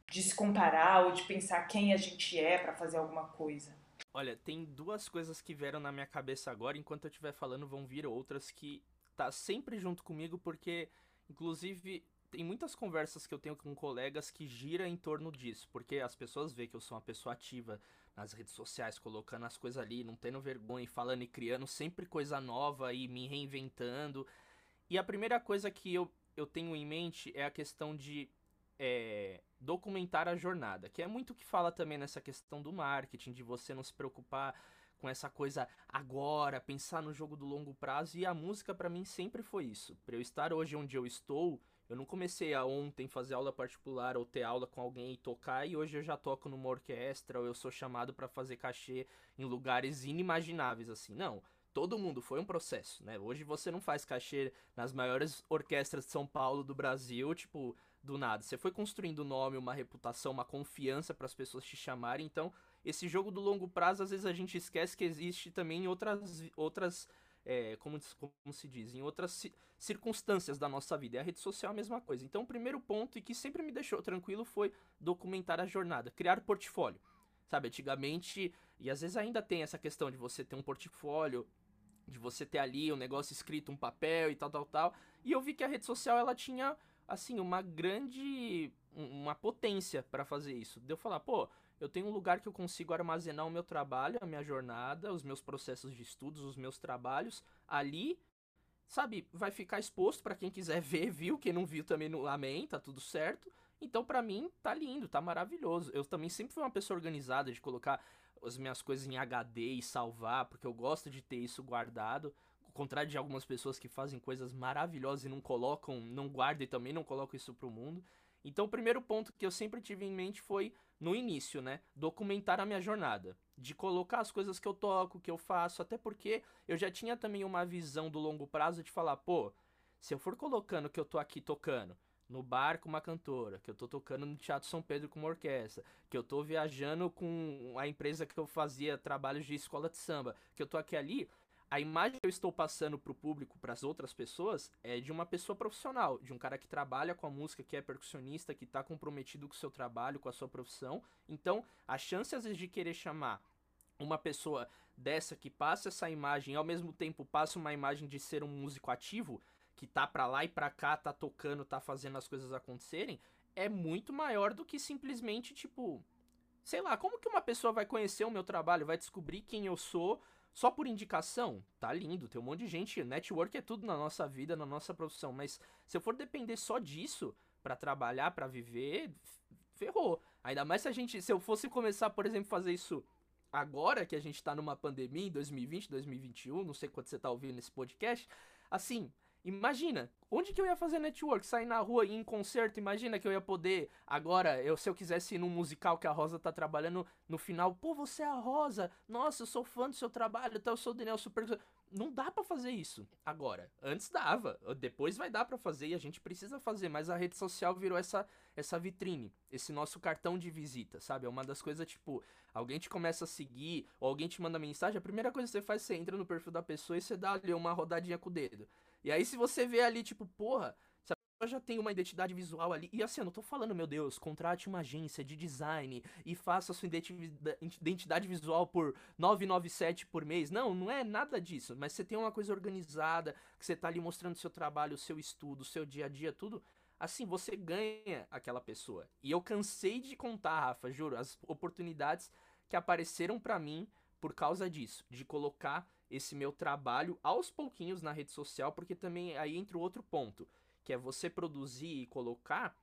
de se comparar ou de pensar quem a gente é para fazer alguma coisa. Olha, tem duas coisas que vieram na minha cabeça agora, enquanto eu estiver falando vão vir outras que tá sempre junto comigo porque inclusive tem muitas conversas que eu tenho com colegas que gira em torno disso, porque as pessoas veem que eu sou uma pessoa ativa nas redes sociais, colocando as coisas ali, não tendo vergonha, falando e criando sempre coisa nova e me reinventando. E a primeira coisa que eu, eu tenho em mente é a questão de é, documentar a jornada, que é muito que fala também nessa questão do marketing, de você não se preocupar com essa coisa agora, pensar no jogo do longo prazo. E a música para mim sempre foi isso. Para eu estar hoje onde eu estou, eu não comecei a ontem fazer aula particular ou ter aula com alguém e tocar e hoje eu já toco numa orquestra ou eu sou chamado para fazer cachê em lugares inimagináveis assim. Não todo mundo, foi um processo, né? Hoje você não faz cachê nas maiores orquestras de São Paulo do Brasil, tipo, do nada. Você foi construindo um nome, uma reputação, uma confiança para as pessoas te chamarem. Então, esse jogo do longo prazo, às vezes a gente esquece que existe também em outras, outras é, como, como, se diz, em outras circunstâncias da nossa vida. E a rede social é a mesma coisa. Então, o primeiro ponto, e que sempre me deixou tranquilo, foi documentar a jornada, criar portfólio. Sabe, antigamente, e às vezes ainda tem essa questão de você ter um portfólio, de você ter ali um negócio escrito, um papel e tal, tal, tal. E eu vi que a rede social ela tinha assim uma grande uma potência para fazer isso. De eu falar, pô, eu tenho um lugar que eu consigo armazenar o meu trabalho, a minha jornada, os meus processos de estudos, os meus trabalhos ali, sabe, vai ficar exposto para quem quiser ver, viu, quem não viu também no amém, tá tudo certo. Então, para mim, tá lindo, tá maravilhoso. Eu também sempre fui uma pessoa organizada de colocar as minhas coisas em HD e salvar, porque eu gosto de ter isso guardado. Ao contrário de algumas pessoas que fazem coisas maravilhosas e não colocam, não guardam e também não colocam isso pro mundo. Então, o primeiro ponto que eu sempre tive em mente foi, no início, né? Documentar a minha jornada. De colocar as coisas que eu toco, que eu faço, até porque eu já tinha também uma visão do longo prazo de falar, pô, se eu for colocando que eu tô aqui tocando, no bar com uma cantora, que eu tô tocando no Teatro São Pedro com uma orquestra, que eu tô viajando com a empresa que eu fazia trabalhos de escola de samba, que eu tô aqui ali, a imagem que eu estou passando pro público, para as outras pessoas, é de uma pessoa profissional, de um cara que trabalha com a música, que é percussionista, que tá comprometido com o seu trabalho, com a sua profissão. Então, a chance às vezes de querer chamar uma pessoa dessa que passa essa imagem e ao mesmo tempo passa uma imagem de ser um músico ativo, que tá pra lá e pra cá, tá tocando, tá fazendo as coisas acontecerem, é muito maior do que simplesmente, tipo. Sei lá, como que uma pessoa vai conhecer o meu trabalho, vai descobrir quem eu sou só por indicação? Tá lindo, tem um monte de gente. Network é tudo na nossa vida, na nossa profissão, mas se eu for depender só disso para trabalhar, para viver, ferrou. Ainda mais se a gente, se eu fosse começar, por exemplo, fazer isso agora que a gente tá numa pandemia em 2020, 2021, não sei quando você tá ouvindo esse podcast, assim, Imagina, onde que eu ia fazer network? Sair na rua e ir em concerto? Imagina que eu ia poder. Agora, eu, se eu quisesse ir num musical que a Rosa tá trabalhando no final, pô, você é a Rosa, nossa, eu sou fã do seu trabalho, então eu sou o Daniel Super. Não dá para fazer isso agora. Antes dava, depois vai dar para fazer e a gente precisa fazer, mas a rede social virou essa essa vitrine, esse nosso cartão de visita, sabe? É uma das coisas tipo, alguém te começa a seguir ou alguém te manda mensagem, a primeira coisa que você faz, você entra no perfil da pessoa e você dá ali uma rodadinha com o dedo. E aí, se você vê ali, tipo, porra, se a pessoa já tem uma identidade visual ali. E assim, eu não tô falando, meu Deus, contrate uma agência de design e faça sua identidade visual por 997 por mês. Não, não é nada disso. Mas você tem uma coisa organizada, que você tá ali mostrando seu trabalho, o seu estudo, o seu dia a dia, tudo. Assim, você ganha aquela pessoa. E eu cansei de contar, Rafa, juro, as oportunidades que apareceram para mim por causa disso, de colocar esse meu trabalho aos pouquinhos na rede social, porque também aí entra o outro ponto, que é você produzir e colocar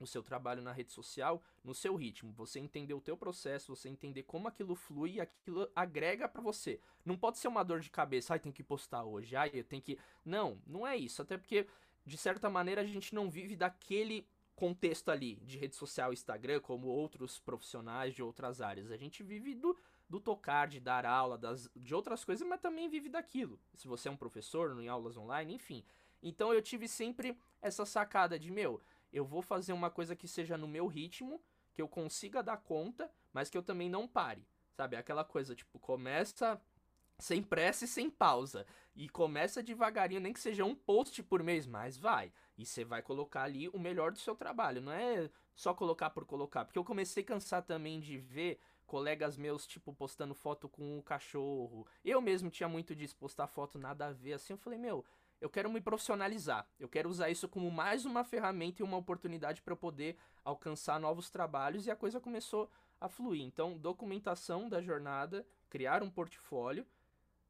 o seu trabalho na rede social no seu ritmo, você entender o teu processo, você entender como aquilo flui e aquilo agrega para você. Não pode ser uma dor de cabeça, ai, tem que postar hoje, ai, eu tenho que... Não, não é isso, até porque de certa maneira a gente não vive daquele contexto ali de rede social, Instagram, como outros profissionais de outras áreas. A gente vive do do tocar, de dar aula, das, de outras coisas, mas também vive daquilo. Se você é um professor em aulas online, enfim. Então eu tive sempre essa sacada de, meu, eu vou fazer uma coisa que seja no meu ritmo, que eu consiga dar conta, mas que eu também não pare. Sabe? Aquela coisa, tipo, começa sem pressa e sem pausa. E começa devagarinho, nem que seja um post por mês, mas vai. E você vai colocar ali o melhor do seu trabalho. Não é só colocar por colocar. Porque eu comecei a cansar também de ver colegas meus, tipo, postando foto com o cachorro. Eu mesmo tinha muito disso, postar foto nada a ver. Assim, eu falei, meu, eu quero me profissionalizar. Eu quero usar isso como mais uma ferramenta e uma oportunidade para eu poder alcançar novos trabalhos. E a coisa começou a fluir. Então, documentação da jornada, criar um portfólio.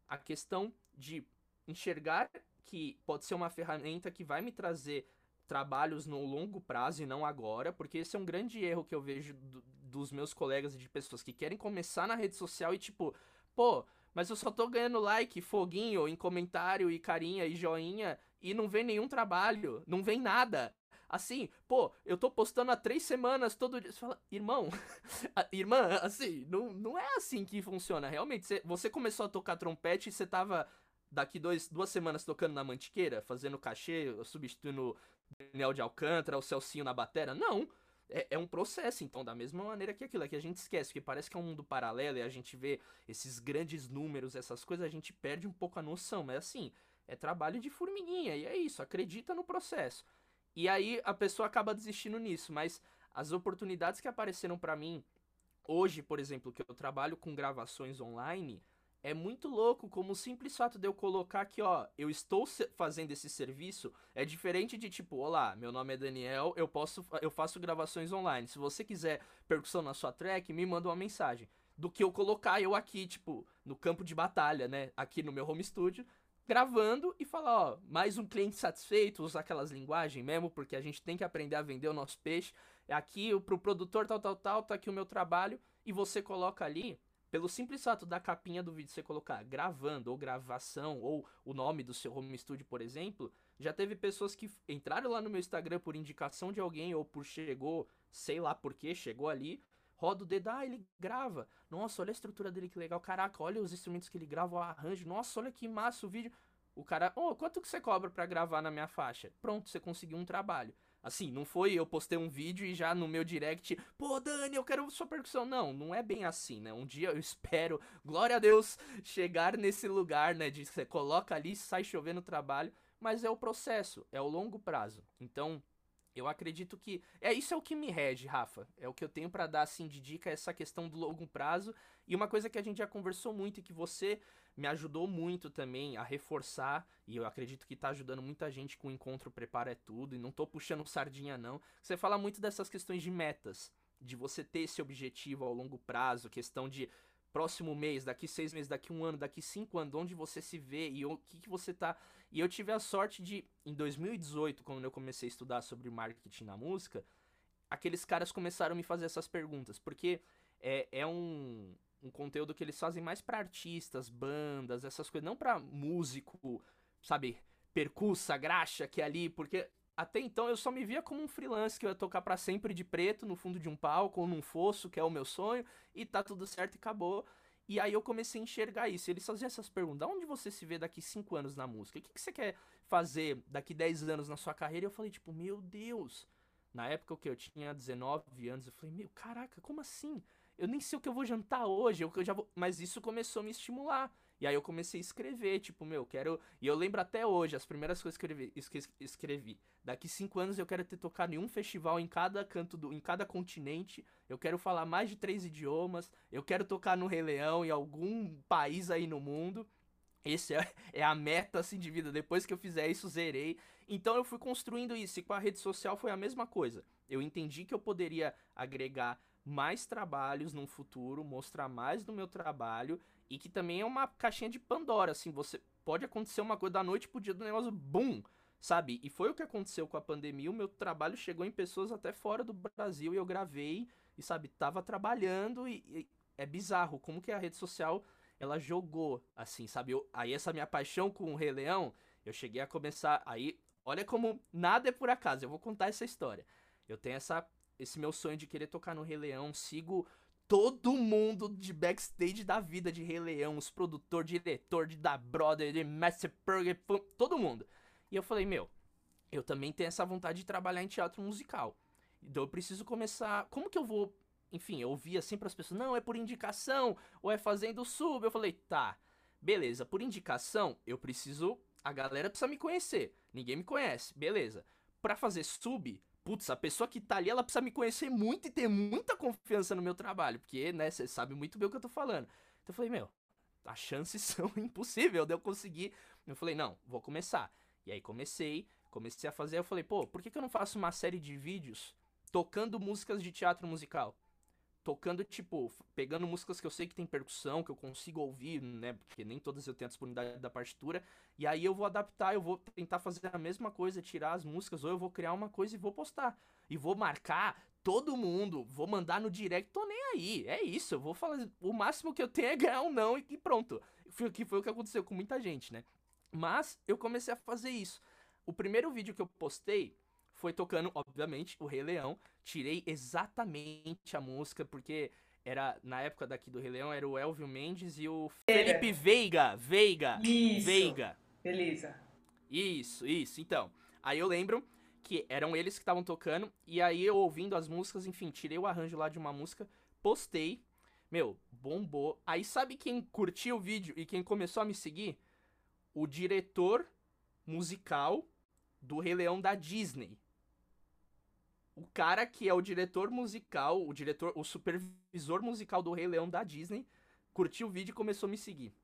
A questão de enxergar que pode ser uma ferramenta que vai me trazer trabalhos no longo prazo e não agora, porque esse é um grande erro que eu vejo do, dos meus colegas e de pessoas que querem começar na rede social e tipo, pô, mas eu só tô ganhando like, foguinho em comentário e carinha e joinha e não vem nenhum trabalho, não vem nada. Assim, pô, eu tô postando há três semanas todo dia. Você fala, irmão, irmã, assim, não, não é assim que funciona. Realmente, você, você começou a tocar trompete e você tava daqui dois, duas semanas tocando na Mantiqueira, fazendo cachê, substituindo Daniel de Alcântara, o Celcinho na batera. Não é, é, um processo, então, da mesma maneira que aquilo, é que a gente esquece, que parece que é um mundo paralelo e a gente vê esses grandes números, essas coisas, a gente perde um pouco a noção, mas assim, é trabalho de formiguinha, e é isso, acredita no processo. E aí a pessoa acaba desistindo nisso, mas as oportunidades que apareceram para mim hoje, por exemplo, que eu trabalho com gravações online, é muito louco como o simples fato de eu colocar que, ó, eu estou fazendo esse serviço é diferente de tipo, olá, meu nome é Daniel, eu posso eu faço gravações online. Se você quiser percussão na sua track, me manda uma mensagem. Do que eu colocar eu aqui, tipo, no campo de batalha, né, aqui no meu home studio, gravando e falar, ó, mais um cliente satisfeito, usar aquelas linguagens mesmo, porque a gente tem que aprender a vender o nosso peixe. É aqui pro produtor tal tal tal, tá aqui o meu trabalho e você coloca ali pelo simples fato da capinha do vídeo você colocar gravando ou gravação ou o nome do seu home studio, por exemplo, já teve pessoas que entraram lá no meu Instagram por indicação de alguém ou por chegou, sei lá por que, chegou ali, roda o dedo, ah, ele grava. Nossa, olha a estrutura dele que legal. Caraca, olha os instrumentos que ele grava, o arranjo. Nossa, olha que massa o vídeo. O cara, ô, oh, quanto que você cobra para gravar na minha faixa? Pronto, você conseguiu um trabalho. Assim, não foi eu postei um vídeo e já no meu direct, pô, Dani, eu quero sua percussão. Não, não é bem assim, né? Um dia eu espero, glória a Deus, chegar nesse lugar, né? De você coloca ali, sai chovendo trabalho, mas é o processo, é o longo prazo. Então, eu acredito que é isso é o que me rege, Rafa. É o que eu tenho para dar assim de dica essa questão do longo prazo e uma coisa que a gente já conversou muito e que você me ajudou muito também a reforçar, e eu acredito que tá ajudando muita gente com o encontro Prepara é Tudo, e não tô puxando sardinha não. Você fala muito dessas questões de metas, de você ter esse objetivo ao longo prazo, questão de próximo mês, daqui seis meses, daqui um ano, daqui cinco anos, onde você se vê e o que, que você tá. E eu tive a sorte de, em 2018, quando eu comecei a estudar sobre marketing na música, aqueles caras começaram a me fazer essas perguntas, porque é, é um, um conteúdo que eles fazem mais para artistas, bandas, essas coisas, não para músico, sabe, percussa, graxa, que é ali, porque até então eu só me via como um freelance que eu ia tocar para sempre de preto no fundo de um palco ou num fosso, que é o meu sonho, e tá tudo certo e acabou. E aí eu comecei a enxergar isso. Eles faziam essas perguntas: onde você se vê daqui 5 anos na música? O que, que você quer fazer daqui 10 anos na sua carreira? E eu falei, tipo, meu Deus. Na época que eu tinha 19 anos, eu falei, meu, caraca, como assim? Eu nem sei o que eu vou jantar hoje, eu, eu já vou... mas isso começou a me estimular. E aí eu comecei a escrever, tipo, meu, quero. E eu lembro até hoje, as primeiras coisas que eu escrevi, escrevi. Daqui cinco anos eu quero ter tocado em um festival em cada canto do. em cada continente. Eu quero falar mais de três idiomas. Eu quero tocar no Rei Leão em algum país aí no mundo. Esse é, é a meta assim de vida. Depois que eu fizer isso, zerei. Então eu fui construindo isso. E com a rede social foi a mesma coisa. Eu entendi que eu poderia agregar mais trabalhos no futuro, mostrar mais do meu trabalho e que também é uma caixinha de Pandora, assim, você pode acontecer uma coisa da noite pro dia do negócio, bum, sabe? E foi o que aconteceu com a pandemia, o meu trabalho chegou em pessoas até fora do Brasil e eu gravei e, sabe, tava trabalhando e, e é bizarro como que a rede social ela jogou, assim, sabe? Eu, aí essa minha paixão com o Rei Leão, eu cheguei a começar, aí, olha como nada é por acaso, eu vou contar essa história. Eu tenho essa esse meu sonho de querer tocar no Rei Leão, sigo todo mundo de backstage da vida de Rei Leão, os produtor, diretor de Da Brother, de Master Burger, todo mundo. E eu falei, meu, eu também tenho essa vontade de trabalhar em teatro musical. Então eu preciso começar. Como que eu vou. Enfim, eu ouvia sempre as pessoas, não, é por indicação, ou é fazendo sub. Eu falei, tá, beleza, por indicação, eu preciso. A galera precisa me conhecer. Ninguém me conhece, beleza. Pra fazer sub, putz, a pessoa que tá ali, ela precisa me conhecer muito e ter muita confiança no meu trabalho, porque, né, você sabe muito bem o que eu tô falando. Então eu falei, meu, as chances são impossíveis de eu conseguir. Eu falei, não, vou começar. E aí comecei, comecei a fazer, eu falei, pô, por que, que eu não faço uma série de vídeos tocando músicas de teatro musical? Tocando, tipo, pegando músicas que eu sei que tem percussão, que eu consigo ouvir, né? Porque nem todas eu tenho a disponibilidade da partitura. E aí eu vou adaptar, eu vou tentar fazer a mesma coisa, tirar as músicas, ou eu vou criar uma coisa e vou postar. E vou marcar todo mundo, vou mandar no direct, tô nem aí. É isso, eu vou falar. O máximo que eu tenho é ganhar um não e pronto. Que foi o que aconteceu com muita gente, né? Mas eu comecei a fazer isso. O primeiro vídeo que eu postei foi tocando, obviamente, o Rei Leão. Tirei exatamente a música, porque era, na época daqui do Rei Leão, era o Elvio Mendes e o Felipe Veiga. Veiga. Isso. Veiga. Beleza. Isso, isso. Então, aí eu lembro que eram eles que estavam tocando, e aí eu ouvindo as músicas, enfim, tirei o arranjo lá de uma música, postei. Meu, bombou. Aí sabe quem curtiu o vídeo e quem começou a me seguir? O diretor musical do Rei Leão da Disney o cara que é o diretor musical, o diretor, o supervisor musical do Rei Leão da Disney, curtiu o vídeo e começou a me seguir.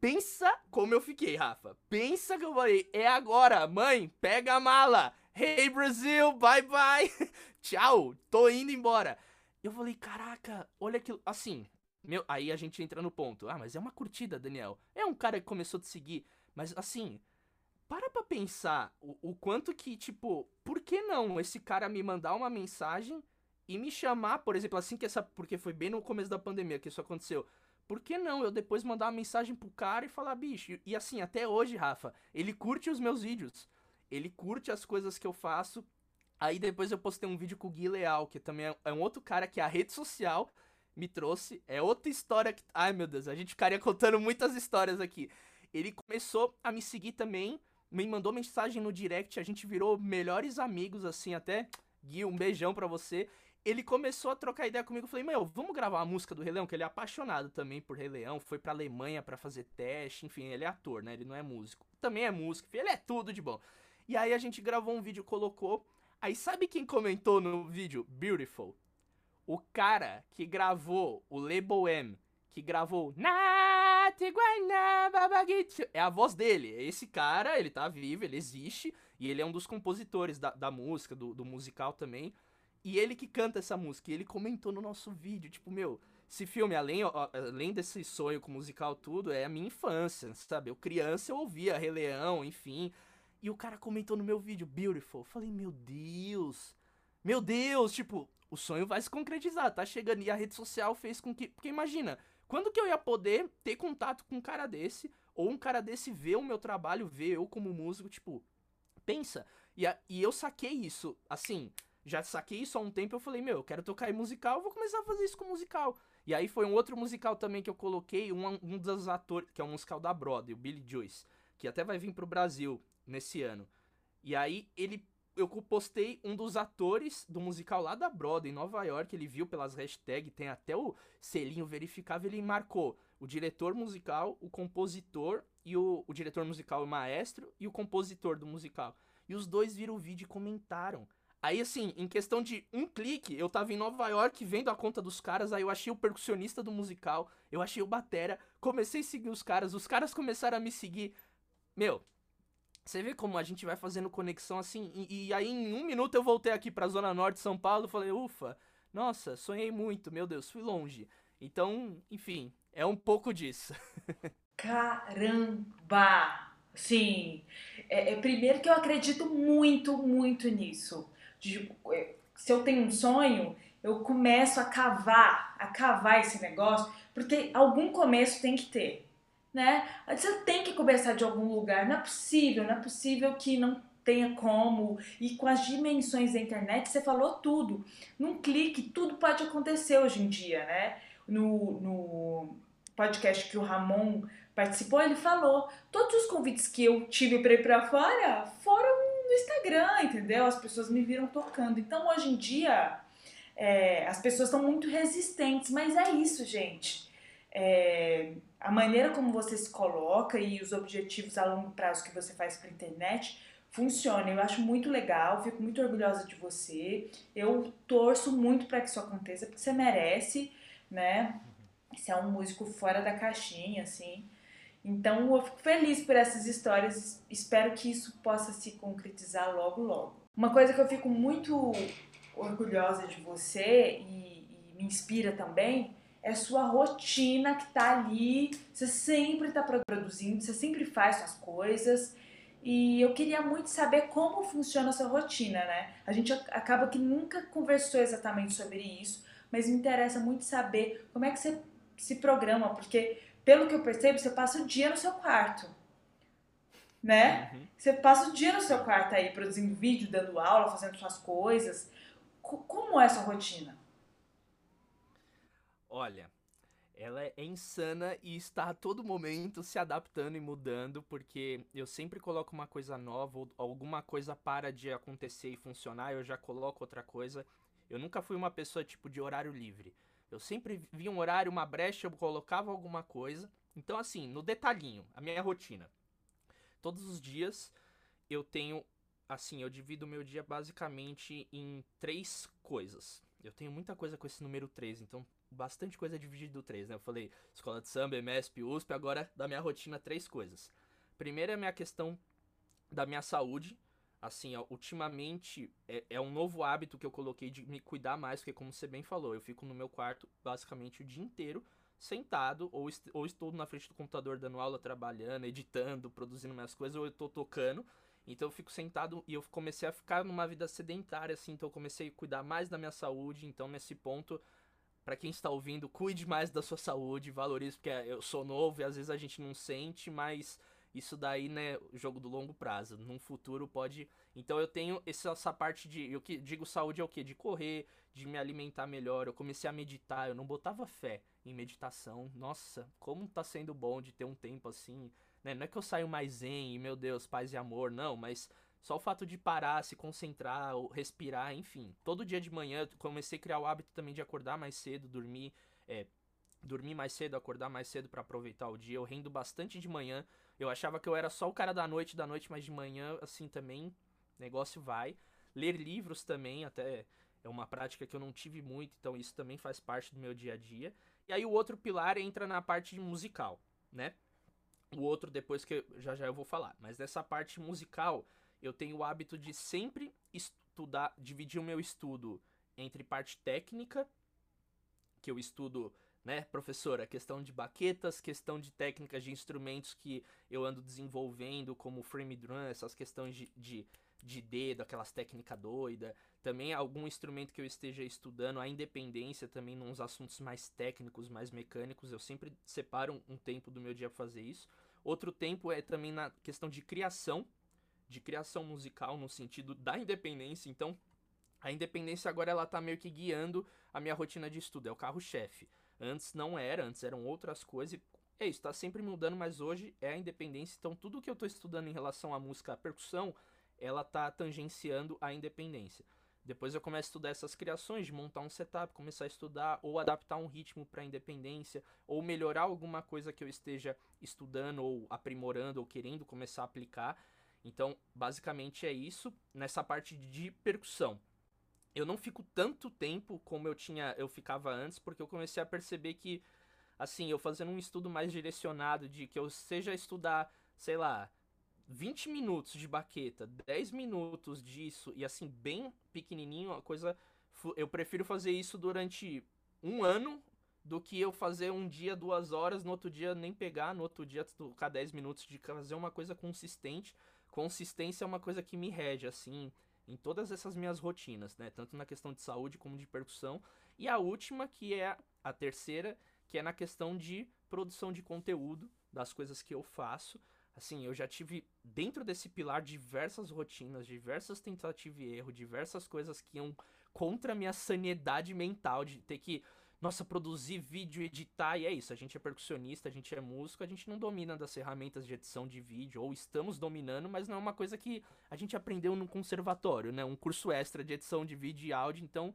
Pensa como eu fiquei, Rafa. Pensa que eu falei, é agora, mãe, pega a mala. Hey Brasil, bye bye. Tchau, tô indo embora. Eu falei, caraca, olha aquilo. Assim, meu, aí a gente entra no ponto. Ah, mas é uma curtida, Daniel. É um cara que começou a te seguir. Mas assim, para pra pensar o, o quanto que, tipo, por que não esse cara me mandar uma mensagem e me chamar, por exemplo, assim que essa. Porque foi bem no começo da pandemia que isso aconteceu. Por que não eu depois mandar uma mensagem pro cara e falar, bicho? E assim, até hoje, Rafa, ele curte os meus vídeos. Ele curte as coisas que eu faço. Aí depois eu postei um vídeo com o Gui Leal, que também é, é um outro cara que a rede social me trouxe. É outra história que. Ai meu Deus, a gente ficaria contando muitas histórias aqui. Ele começou a me seguir também, me mandou mensagem no direct, a gente virou melhores amigos, assim, até. Gui, um beijão pra você ele começou a trocar ideia comigo. Eu falei, meu, vamos gravar a música do Rei Leão, que ele é apaixonado também por Rei Leão. Foi pra Alemanha para fazer teste, enfim, ele é ator, né? Ele não é músico. Também é músico, ele é tudo de bom. E aí a gente gravou um vídeo, colocou. Aí sabe quem comentou no vídeo? Beautiful. O cara que gravou o Label M, que gravou É a voz dele. É esse cara, ele tá vivo, ele existe. E ele é um dos compositores da, da música, do, do musical também. E ele que canta essa música. E ele comentou no nosso vídeo, tipo, meu, esse filme, além, além desse sonho com musical tudo, é a minha infância, sabe? Eu criança, eu ouvia Rei Leão, enfim. E o cara comentou no meu vídeo, beautiful. Eu falei, meu Deus. Meu Deus, tipo, o sonho vai se concretizar, tá chegando. E a rede social fez com que. Porque imagina, quando que eu ia poder ter contato com um cara desse? Ou um cara desse ver o meu trabalho, ver eu como músico, tipo, pensa. E, a, e eu saquei isso, assim, já saquei isso há um tempo, eu falei, meu, eu quero tocar em musical, vou começar a fazer isso com musical. E aí foi um outro musical também que eu coloquei, um, um dos atores, que é um musical da Broadway, o Billy Joyce, que até vai vir pro Brasil nesse ano. E aí ele eu postei um dos atores do musical lá da Broadway, em Nova York, ele viu pelas hashtags, tem até o selinho verificável, ele marcou o diretor musical, o compositor e o, o diretor musical, o maestro e o compositor do musical. E os dois viram o vídeo e comentaram. Aí, assim, em questão de um clique, eu tava em Nova York vendo a conta dos caras, aí eu achei o percussionista do musical, eu achei o batera, comecei a seguir os caras, os caras começaram a me seguir. Meu, você vê como a gente vai fazendo conexão assim, e, e aí em um minuto eu voltei aqui pra Zona Norte de São Paulo e falei, ufa, nossa, sonhei muito, meu Deus, fui longe. Então, enfim, é um pouco disso. Caramba! Sim, é, é, primeiro que eu acredito muito, muito nisso é, se eu tenho um sonho, eu começo a cavar, a cavar esse negócio, porque algum começo tem que ter, né? Você tem que começar de algum lugar, não é possível, não é possível que não tenha como, e com as dimensões da internet, você falou tudo. Num clique, tudo pode acontecer hoje em dia, né? No, no podcast que o Ramon participou, ele falou: todos os convites que eu tive para ir para fora foram no Instagram, entendeu? As pessoas me viram tocando. Então, hoje em dia, é, as pessoas estão muito resistentes, mas é isso, gente. É, a maneira como você se coloca e os objetivos a longo prazo que você faz para internet funciona. Eu acho muito legal, fico muito orgulhosa de você. Eu torço muito para que isso aconteça, porque você merece, né? Você é um músico fora da caixinha, assim. Então eu fico feliz por essas histórias, espero que isso possa se concretizar logo, logo. Uma coisa que eu fico muito orgulhosa de você e, e me inspira também é a sua rotina que tá ali, você sempre tá produzindo, você sempre faz suas coisas. E eu queria muito saber como funciona a sua rotina, né? A gente acaba que nunca conversou exatamente sobre isso, mas me interessa muito saber como é que você se programa, porque pelo que eu percebo, você passa o dia no seu quarto. Né? Uhum. Você passa o dia no seu quarto aí, produzindo vídeo, dando aula, fazendo suas coisas. Como é a sua rotina? Olha, ela é insana e está a todo momento se adaptando e mudando, porque eu sempre coloco uma coisa nova, ou alguma coisa para de acontecer e funcionar, eu já coloco outra coisa. Eu nunca fui uma pessoa tipo de horário livre. Eu sempre via um horário, uma brecha, eu colocava alguma coisa. Então, assim, no detalhinho, a minha rotina. Todos os dias eu tenho assim, eu divido o meu dia basicamente em três coisas. Eu tenho muita coisa com esse número 3, então bastante coisa dividida do 3, né? Eu falei escola de samba, MSP, USP, agora da minha rotina, três coisas. Primeiro é a minha questão da minha saúde. Assim, ó, ultimamente é, é, um novo hábito que eu coloquei de me cuidar mais, porque como você bem falou, eu fico no meu quarto basicamente o dia inteiro sentado, ou, est ou estou na frente do computador dando aula, trabalhando, editando, produzindo minhas coisas, ou eu estou tocando. Então eu fico sentado e eu comecei a ficar numa vida sedentária, assim, então eu comecei a cuidar mais da minha saúde. Então, nesse ponto, para quem está ouvindo, cuide mais da sua saúde, valorize, porque eu sou novo e às vezes a gente não sente, mas isso daí, né, jogo do longo prazo. Num futuro pode. Então eu tenho essa parte de. Eu que digo saúde é o quê? De correr, de me alimentar melhor. Eu comecei a meditar, eu não botava fé em meditação. Nossa, como tá sendo bom de ter um tempo assim né? Não é que eu saio mais zen e, meu Deus, paz e amor, não, mas só o fato de parar, se concentrar, respirar, enfim. Todo dia de manhã eu comecei a criar o hábito também de acordar mais cedo, dormir, é, dormir mais cedo, acordar mais cedo para aproveitar o dia. Eu rendo bastante de manhã. Eu achava que eu era só o cara da noite, da noite, mas de manhã, assim também, negócio vai. Ler livros também, até é uma prática que eu não tive muito, então isso também faz parte do meu dia a dia. E aí o outro pilar entra na parte musical, né? O outro depois que eu, já já eu vou falar. Mas nessa parte musical, eu tenho o hábito de sempre estudar, dividir o meu estudo entre parte técnica, que eu estudo, né, professora, questão de baquetas, questão de técnicas de instrumentos que eu ando desenvolvendo, como frame drum, essas questões de, de, de dedo, aquelas técnicas doidas. Também algum instrumento que eu esteja estudando, a independência também nos assuntos mais técnicos, mais mecânicos. Eu sempre separo um tempo do meu dia para fazer isso. Outro tempo é também na questão de criação, de criação musical no sentido da independência. Então, a independência agora ela tá meio que guiando a minha rotina de estudo, é o carro-chefe. Antes não era, antes eram outras coisas. É isso, tá sempre mudando, mas hoje é a independência. Então, tudo que eu tô estudando em relação à música, à percussão, ela tá tangenciando a independência. Depois eu começo a estudar essas criações, de montar um setup, começar a estudar ou adaptar um ritmo para independência, ou melhorar alguma coisa que eu esteja estudando ou aprimorando ou querendo começar a aplicar. Então, basicamente é isso nessa parte de percussão. Eu não fico tanto tempo como eu tinha, eu ficava antes, porque eu comecei a perceber que assim, eu fazendo um estudo mais direcionado de que eu seja estudar, sei lá, 20 minutos de baqueta, 10 minutos disso, e assim, bem pequenininho, a coisa. Eu prefiro fazer isso durante um ano do que eu fazer um dia, duas horas, no outro dia nem pegar, no outro dia tocar 10 minutos de fazer uma coisa consistente. Consistência é uma coisa que me rege, assim, em todas essas minhas rotinas, né? Tanto na questão de saúde como de percussão. E a última, que é a terceira, que é na questão de produção de conteúdo, das coisas que eu faço assim, eu já tive dentro desse pilar diversas rotinas, diversas tentativas e erro, diversas coisas que iam contra a minha sanidade mental de ter que, nossa, produzir vídeo, editar, e é isso, a gente é percussionista, a gente é músico, a gente não domina das ferramentas de edição de vídeo, ou estamos dominando, mas não é uma coisa que a gente aprendeu no conservatório, né? Um curso extra de edição de vídeo e áudio, então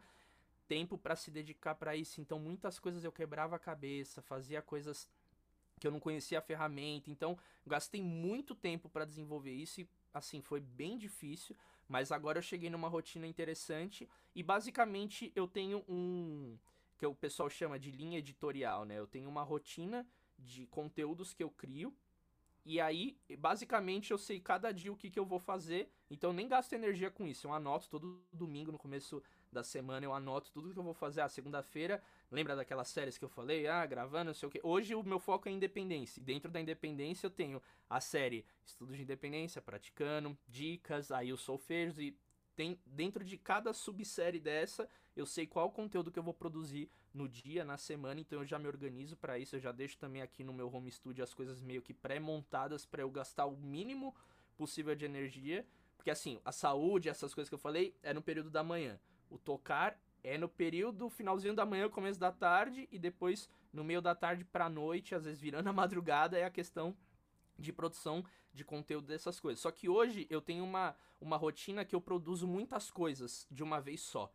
tempo para se dedicar para isso. Então muitas coisas eu quebrava a cabeça, fazia coisas que eu não conhecia a ferramenta. Então, gastei muito tempo para desenvolver isso e assim foi bem difícil, mas agora eu cheguei numa rotina interessante e basicamente eu tenho um que o pessoal chama de linha editorial, né? Eu tenho uma rotina de conteúdos que eu crio e aí, basicamente, eu sei cada dia o que, que eu vou fazer, então eu nem gasto energia com isso. Eu anoto todo domingo no começo da semana, eu anoto tudo que eu vou fazer. Ah, segunda-feira, lembra daquelas séries que eu falei? Ah, gravando, não sei o quê. Hoje o meu foco é independência. Dentro da independência eu tenho a série Estudos de Independência, praticando, dicas, aí os solfejos e tem dentro de cada subsérie dessa, eu sei qual conteúdo que eu vou produzir no dia, na semana, então eu já me organizo para isso, eu já deixo também aqui no meu home studio as coisas meio que pré-montadas para eu gastar o mínimo possível de energia, porque assim, a saúde, essas coisas que eu falei, é no período da manhã. O tocar é no período finalzinho da manhã, começo da tarde e depois no meio da tarde para noite, às vezes virando a madrugada, é a questão de produção de conteúdo dessas coisas. Só que hoje eu tenho uma, uma rotina que eu produzo muitas coisas de uma vez só,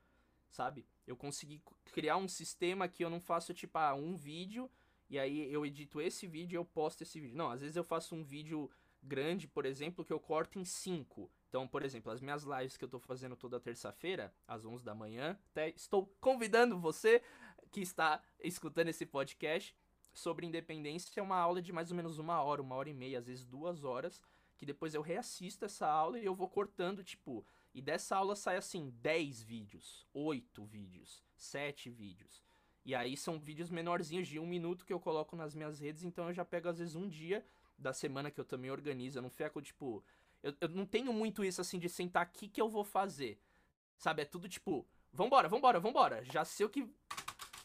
sabe? Eu consegui criar um sistema que eu não faço tipo ah, um vídeo e aí eu edito esse vídeo e eu posto esse vídeo. Não, às vezes eu faço um vídeo grande, por exemplo, que eu corto em cinco Então, por exemplo, as minhas lives que eu tô fazendo toda terça-feira, às 11 da manhã, até estou convidando você que está escutando esse podcast sobre independência. É uma aula de mais ou menos uma hora, uma hora e meia, às vezes duas horas, que depois eu reassisto essa aula e eu vou cortando, tipo, e dessa aula sai assim 10 vídeos, 8 vídeos, 7 vídeos. E aí são vídeos menorzinhos de um minuto que eu coloco nas minhas redes, então eu já pego às vezes um dia da semana que eu também organizo. Eu não fico, tipo. Eu, eu não tenho muito isso assim de sentar aqui que eu vou fazer. Sabe? É tudo tipo, vambora, vambora, vambora. Já sei o que,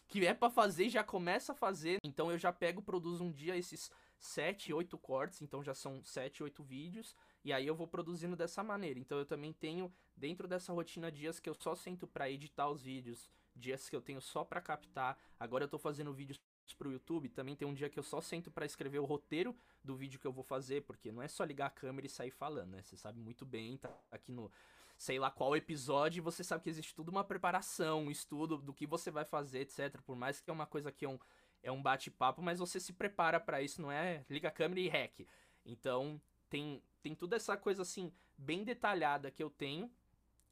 que é para fazer, já começa a fazer. Então eu já pego, produzo um dia esses 7, 8 cortes, então já são 7, 8 vídeos. E aí eu vou produzindo dessa maneira. Então eu também tenho, dentro dessa rotina, dias que eu só sento para editar os vídeos, dias que eu tenho só para captar. Agora eu tô fazendo vídeos pro YouTube, também tem um dia que eu só sento para escrever o roteiro do vídeo que eu vou fazer, porque não é só ligar a câmera e sair falando, né? Você sabe muito bem, tá aqui no sei lá qual episódio, você sabe que existe tudo uma preparação, um estudo do que você vai fazer, etc. Por mais que é uma coisa que é um, é um bate-papo, mas você se prepara para isso, não é liga a câmera e hack. Então, tem, tem toda essa coisa assim, bem detalhada que eu tenho.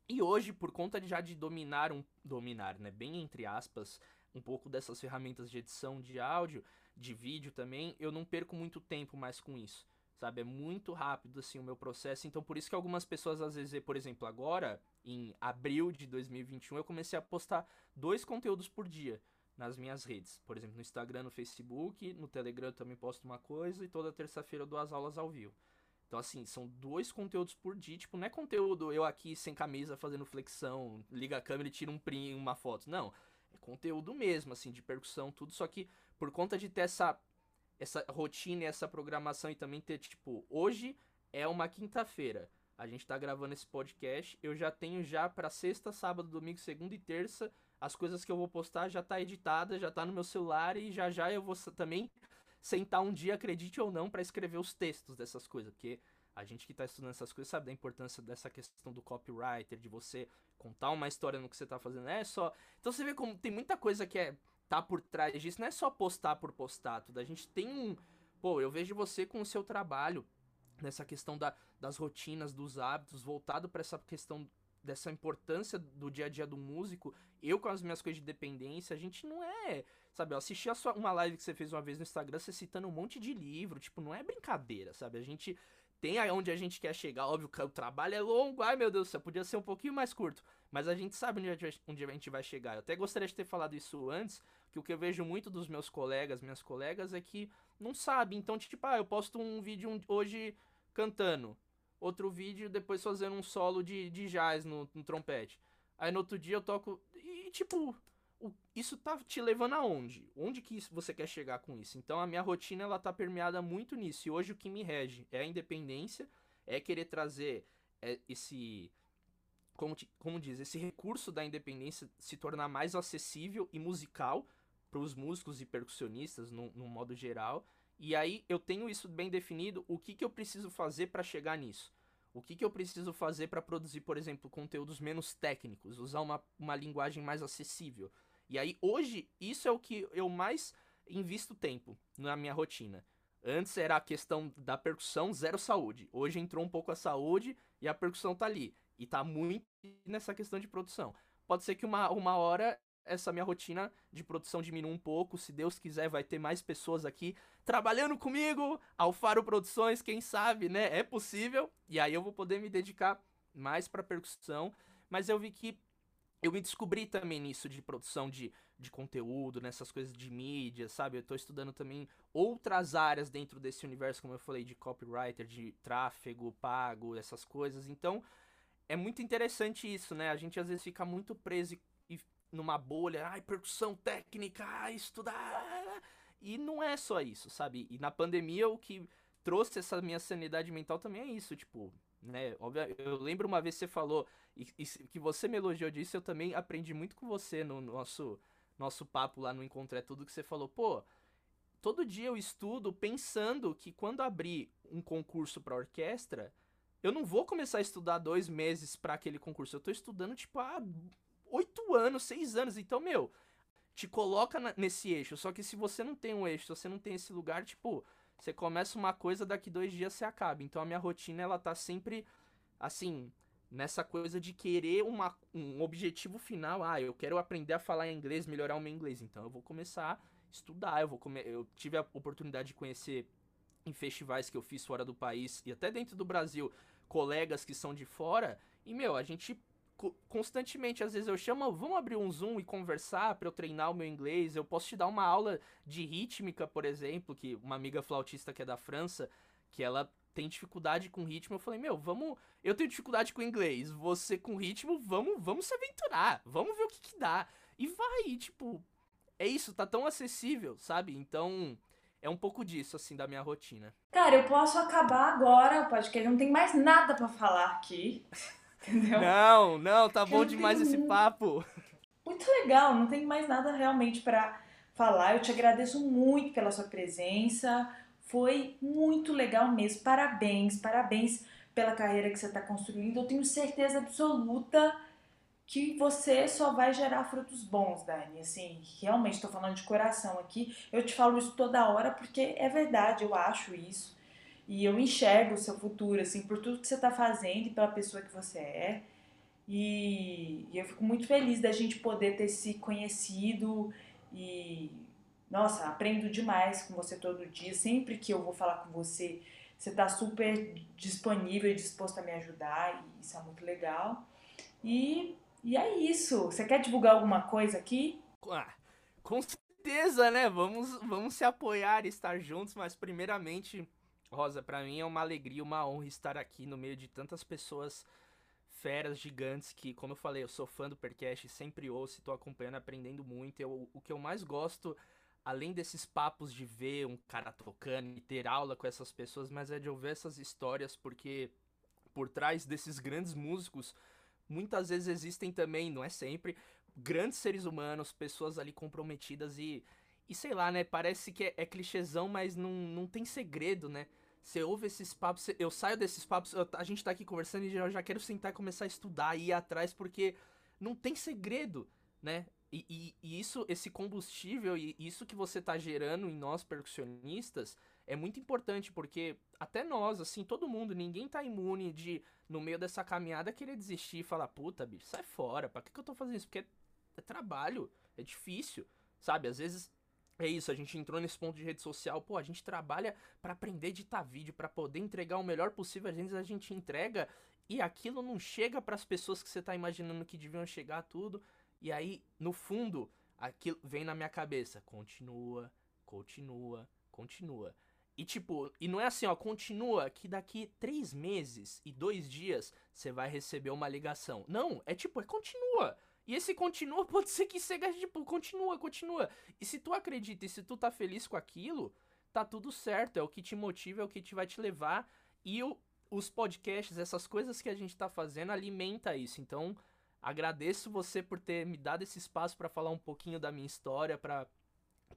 E hoje, por conta de já de dominar um. Dominar, né? Bem entre aspas, um pouco dessas ferramentas de edição de áudio, de vídeo também, eu não perco muito tempo mais com isso. Sabe? É muito rápido assim o meu processo. Então, por isso que algumas pessoas às vezes, por exemplo, agora, em abril de 2021, eu comecei a postar dois conteúdos por dia nas minhas redes. Por exemplo, no Instagram, no Facebook, no Telegram eu também posto uma coisa e toda terça-feira eu dou as aulas ao vivo. Então, assim, são dois conteúdos por dia. Tipo, não é conteúdo eu aqui sem camisa fazendo flexão, liga a câmera e tira um print, uma foto. Não. É conteúdo mesmo, assim, de percussão, tudo. Só que por conta de ter essa, essa rotina e essa programação e também ter, tipo, hoje é uma quinta-feira. A gente tá gravando esse podcast. Eu já tenho já para sexta, sábado, domingo, segunda e terça. As coisas que eu vou postar já tá editada, já tá no meu celular e já já eu vou também sentar um dia, acredite ou não, para escrever os textos dessas coisas, porque a gente que está estudando essas coisas sabe da importância dessa questão do copywriter, de você contar uma história no que você está fazendo. É só. Então você vê como tem muita coisa que é tá por trás disso, não é só postar por postar, tudo. A gente tem um. Pô, eu vejo você com o seu trabalho nessa questão da, das rotinas, dos hábitos, voltado para essa questão dessa importância do dia a dia do músico, eu com as minhas coisas de dependência, a gente não é. Sabe, eu assisti a sua, uma live que você fez uma vez no Instagram, você citando um monte de livro, tipo, não é brincadeira, sabe? A gente tem aonde a gente quer chegar, óbvio que o trabalho é longo, ai meu Deus, você podia ser um pouquinho mais curto, mas a gente sabe onde a gente, onde a gente vai chegar. Eu até gostaria de ter falado isso antes, que o que eu vejo muito dos meus colegas, minhas colegas, é que não sabe, então, tipo, ah, eu posto um vídeo hoje cantando, outro vídeo depois fazendo um solo de, de jazz no, no trompete. Aí no outro dia eu toco. E tipo, o, isso tá te levando aonde? Onde que você quer chegar com isso? Então a minha rotina ela tá permeada muito nisso. E hoje o que me rege é a independência, é querer trazer é, esse. Como, como diz, esse recurso da independência se tornar mais acessível e musical para os músicos e percussionistas no, no modo geral e aí eu tenho isso bem definido, o que, que eu preciso fazer para chegar nisso. O que, que eu preciso fazer para produzir, por exemplo, conteúdos menos técnicos, usar uma, uma linguagem mais acessível. E aí, hoje, isso é o que eu mais invisto tempo na minha rotina. Antes era a questão da percussão, zero saúde. Hoje entrou um pouco a saúde e a percussão tá ali. E tá muito nessa questão de produção. Pode ser que uma, uma hora essa minha rotina de produção diminua um pouco. Se Deus quiser, vai ter mais pessoas aqui trabalhando comigo. Alfaro Produções, quem sabe, né? É possível. E aí eu vou poder me dedicar mais para percussão. Mas eu vi que eu me descobri também nisso de produção de, de conteúdo, nessas coisas de mídia, sabe? Eu tô estudando também outras áreas dentro desse universo, como eu falei, de copywriter, de tráfego pago, essas coisas. Então, é muito interessante isso, né? A gente às vezes fica muito preso e numa bolha, ai, percussão técnica, ai, estudar. E não é só isso, sabe? E na pandemia o que trouxe essa minha sanidade mental também é isso, tipo, né? Óbvio, eu lembro uma vez que você falou e, e que você me elogiou disso, eu também aprendi muito com você no nosso nosso papo lá no Encontro é Tudo, que você falou, pô, todo dia eu estudo pensando que quando abrir um concurso para orquestra, eu não vou começar a estudar dois meses para aquele concurso. Eu tô estudando, tipo, há oito anos, seis anos. Então, meu, te coloca nesse eixo. Só que se você não tem um eixo, se você não tem esse lugar, tipo, você começa uma coisa, daqui dois dias você acaba. Então a minha rotina, ela tá sempre assim, nessa coisa de querer uma, um objetivo final. Ah, eu quero aprender a falar inglês, melhorar o meu inglês. Então eu vou começar a estudar. Eu, vou come... eu tive a oportunidade de conhecer em festivais que eu fiz fora do país e até dentro do Brasil colegas que são de fora. E, meu, a gente constantemente, às vezes eu chamo, vamos abrir um Zoom e conversar para eu treinar o meu inglês. Eu posso te dar uma aula de rítmica, por exemplo, que uma amiga flautista que é da França, que ela tem dificuldade com ritmo. Eu falei, meu, vamos. Eu tenho dificuldade com inglês. Você com ritmo, vamos, vamos se aventurar. Vamos ver o que, que dá. E vai, tipo. É isso, tá tão acessível, sabe? Então. É um pouco disso, assim, da minha rotina. Cara, eu posso acabar agora o podcast. Não tem mais nada para falar aqui. Entendeu? Não, não, tá bom demais esse papo. Muito legal, não tem mais nada realmente para falar. Eu te agradeço muito pela sua presença. Foi muito legal mesmo. Parabéns, parabéns pela carreira que você está construindo. Eu tenho certeza absoluta que você só vai gerar frutos bons, Dani. Assim, realmente estou falando de coração aqui. Eu te falo isso toda hora porque é verdade, eu acho isso. E eu enxergo o seu futuro, assim, por tudo que você está fazendo e pela pessoa que você é. E, e eu fico muito feliz da gente poder ter se conhecido e nossa, aprendo demais com você todo dia. Sempre que eu vou falar com você, você está super disponível e disposto a me ajudar, e isso é muito legal. E, e é isso. Você quer divulgar alguma coisa aqui? Ah, com certeza, né? Vamos, vamos se apoiar estar juntos, mas primeiramente, Rosa, para mim é uma alegria, uma honra estar aqui no meio de tantas pessoas feras gigantes que, como eu falei, eu sou fã do Percast, sempre ouço, estou acompanhando, aprendendo muito. Eu, o que eu mais gosto além desses papos de ver um cara tocando e ter aula com essas pessoas, mas é de ouvir essas histórias, porque por trás desses grandes músicos, muitas vezes existem também, não é sempre, grandes seres humanos, pessoas ali comprometidas e, e sei lá, né? Parece que é, é clichêzão, mas não, não tem segredo, né? Você ouve esses papos, eu saio desses papos, eu, a gente tá aqui conversando e eu já quero sentar e começar a estudar e ir atrás, porque não tem segredo, né? E, e, e, isso, esse combustível e isso que você tá gerando em nós percussionistas é muito importante, porque até nós, assim, todo mundo, ninguém tá imune de, no meio dessa caminhada, querer desistir e falar, puta, bicho, sai fora, pra que, que eu tô fazendo isso? Porque é, é trabalho, é difícil, sabe? Às vezes é isso, a gente entrou nesse ponto de rede social, pô, a gente trabalha para aprender a editar vídeo, para poder entregar o melhor possível, às vezes a gente entrega e aquilo não chega para as pessoas que você tá imaginando que deviam chegar tudo. E aí, no fundo, aquilo vem na minha cabeça. Continua, continua, continua. E tipo, e não é assim, ó, continua que daqui três meses e dois dias você vai receber uma ligação. Não, é tipo, é continua. E esse continua pode ser que seja tipo, continua, continua. E se tu acredita e se tu tá feliz com aquilo, tá tudo certo. É o que te motiva, é o que te vai te levar. E o, os podcasts, essas coisas que a gente tá fazendo, alimenta isso. Então, Agradeço você por ter me dado esse espaço para falar um pouquinho da minha história, para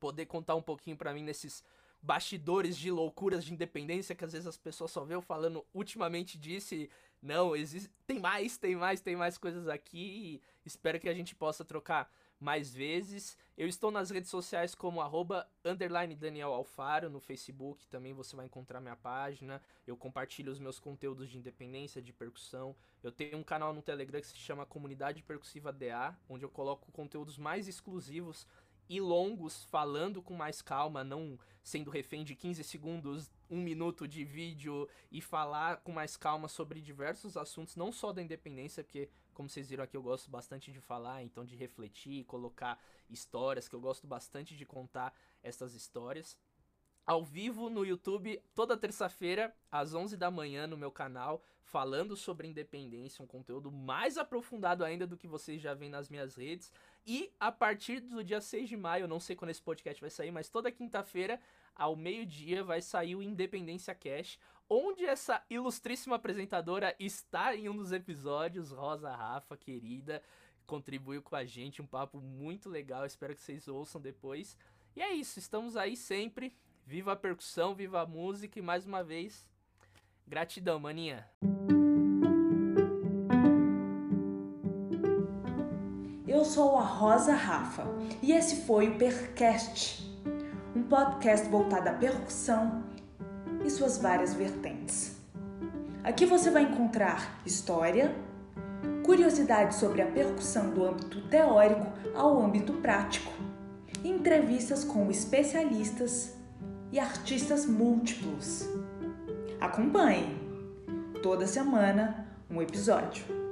poder contar um pouquinho para mim nesses bastidores de loucuras de independência que às vezes as pessoas só vê eu falando ultimamente disso não, existe, tem mais, tem mais, tem mais coisas aqui espero que a gente possa trocar mais vezes. Eu estou nas redes sociais como arroba Daniel Alfaro, no Facebook também você vai encontrar minha página. Eu compartilho os meus conteúdos de independência, de percussão. Eu tenho um canal no Telegram que se chama Comunidade Percussiva DA, onde eu coloco conteúdos mais exclusivos e longos, falando com mais calma, não sendo refém de 15 segundos, um minuto de vídeo e falar com mais calma sobre diversos assuntos, não só da independência, porque como vocês viram aqui, eu gosto bastante de falar, então de refletir, colocar histórias, que eu gosto bastante de contar essas histórias. Ao vivo no YouTube, toda terça-feira, às 11 da manhã, no meu canal, falando sobre independência, um conteúdo mais aprofundado ainda do que vocês já veem nas minhas redes. E a partir do dia 6 de maio, não sei quando esse podcast vai sair, mas toda quinta-feira, ao meio-dia, vai sair o Independência Cash, onde essa ilustríssima apresentadora está em um dos episódios, Rosa Rafa, querida, contribuiu com a gente, um papo muito legal, espero que vocês ouçam depois. E é isso, estamos aí sempre. Viva a percussão, viva a música e mais uma vez, gratidão, maninha. Eu sou a Rosa Rafa e esse foi o Percast, um podcast voltado à percussão e suas várias vertentes. Aqui você vai encontrar história, curiosidades sobre a percussão do âmbito teórico ao âmbito prático, entrevistas com especialistas e artistas múltiplos. Acompanhe! Toda semana um episódio.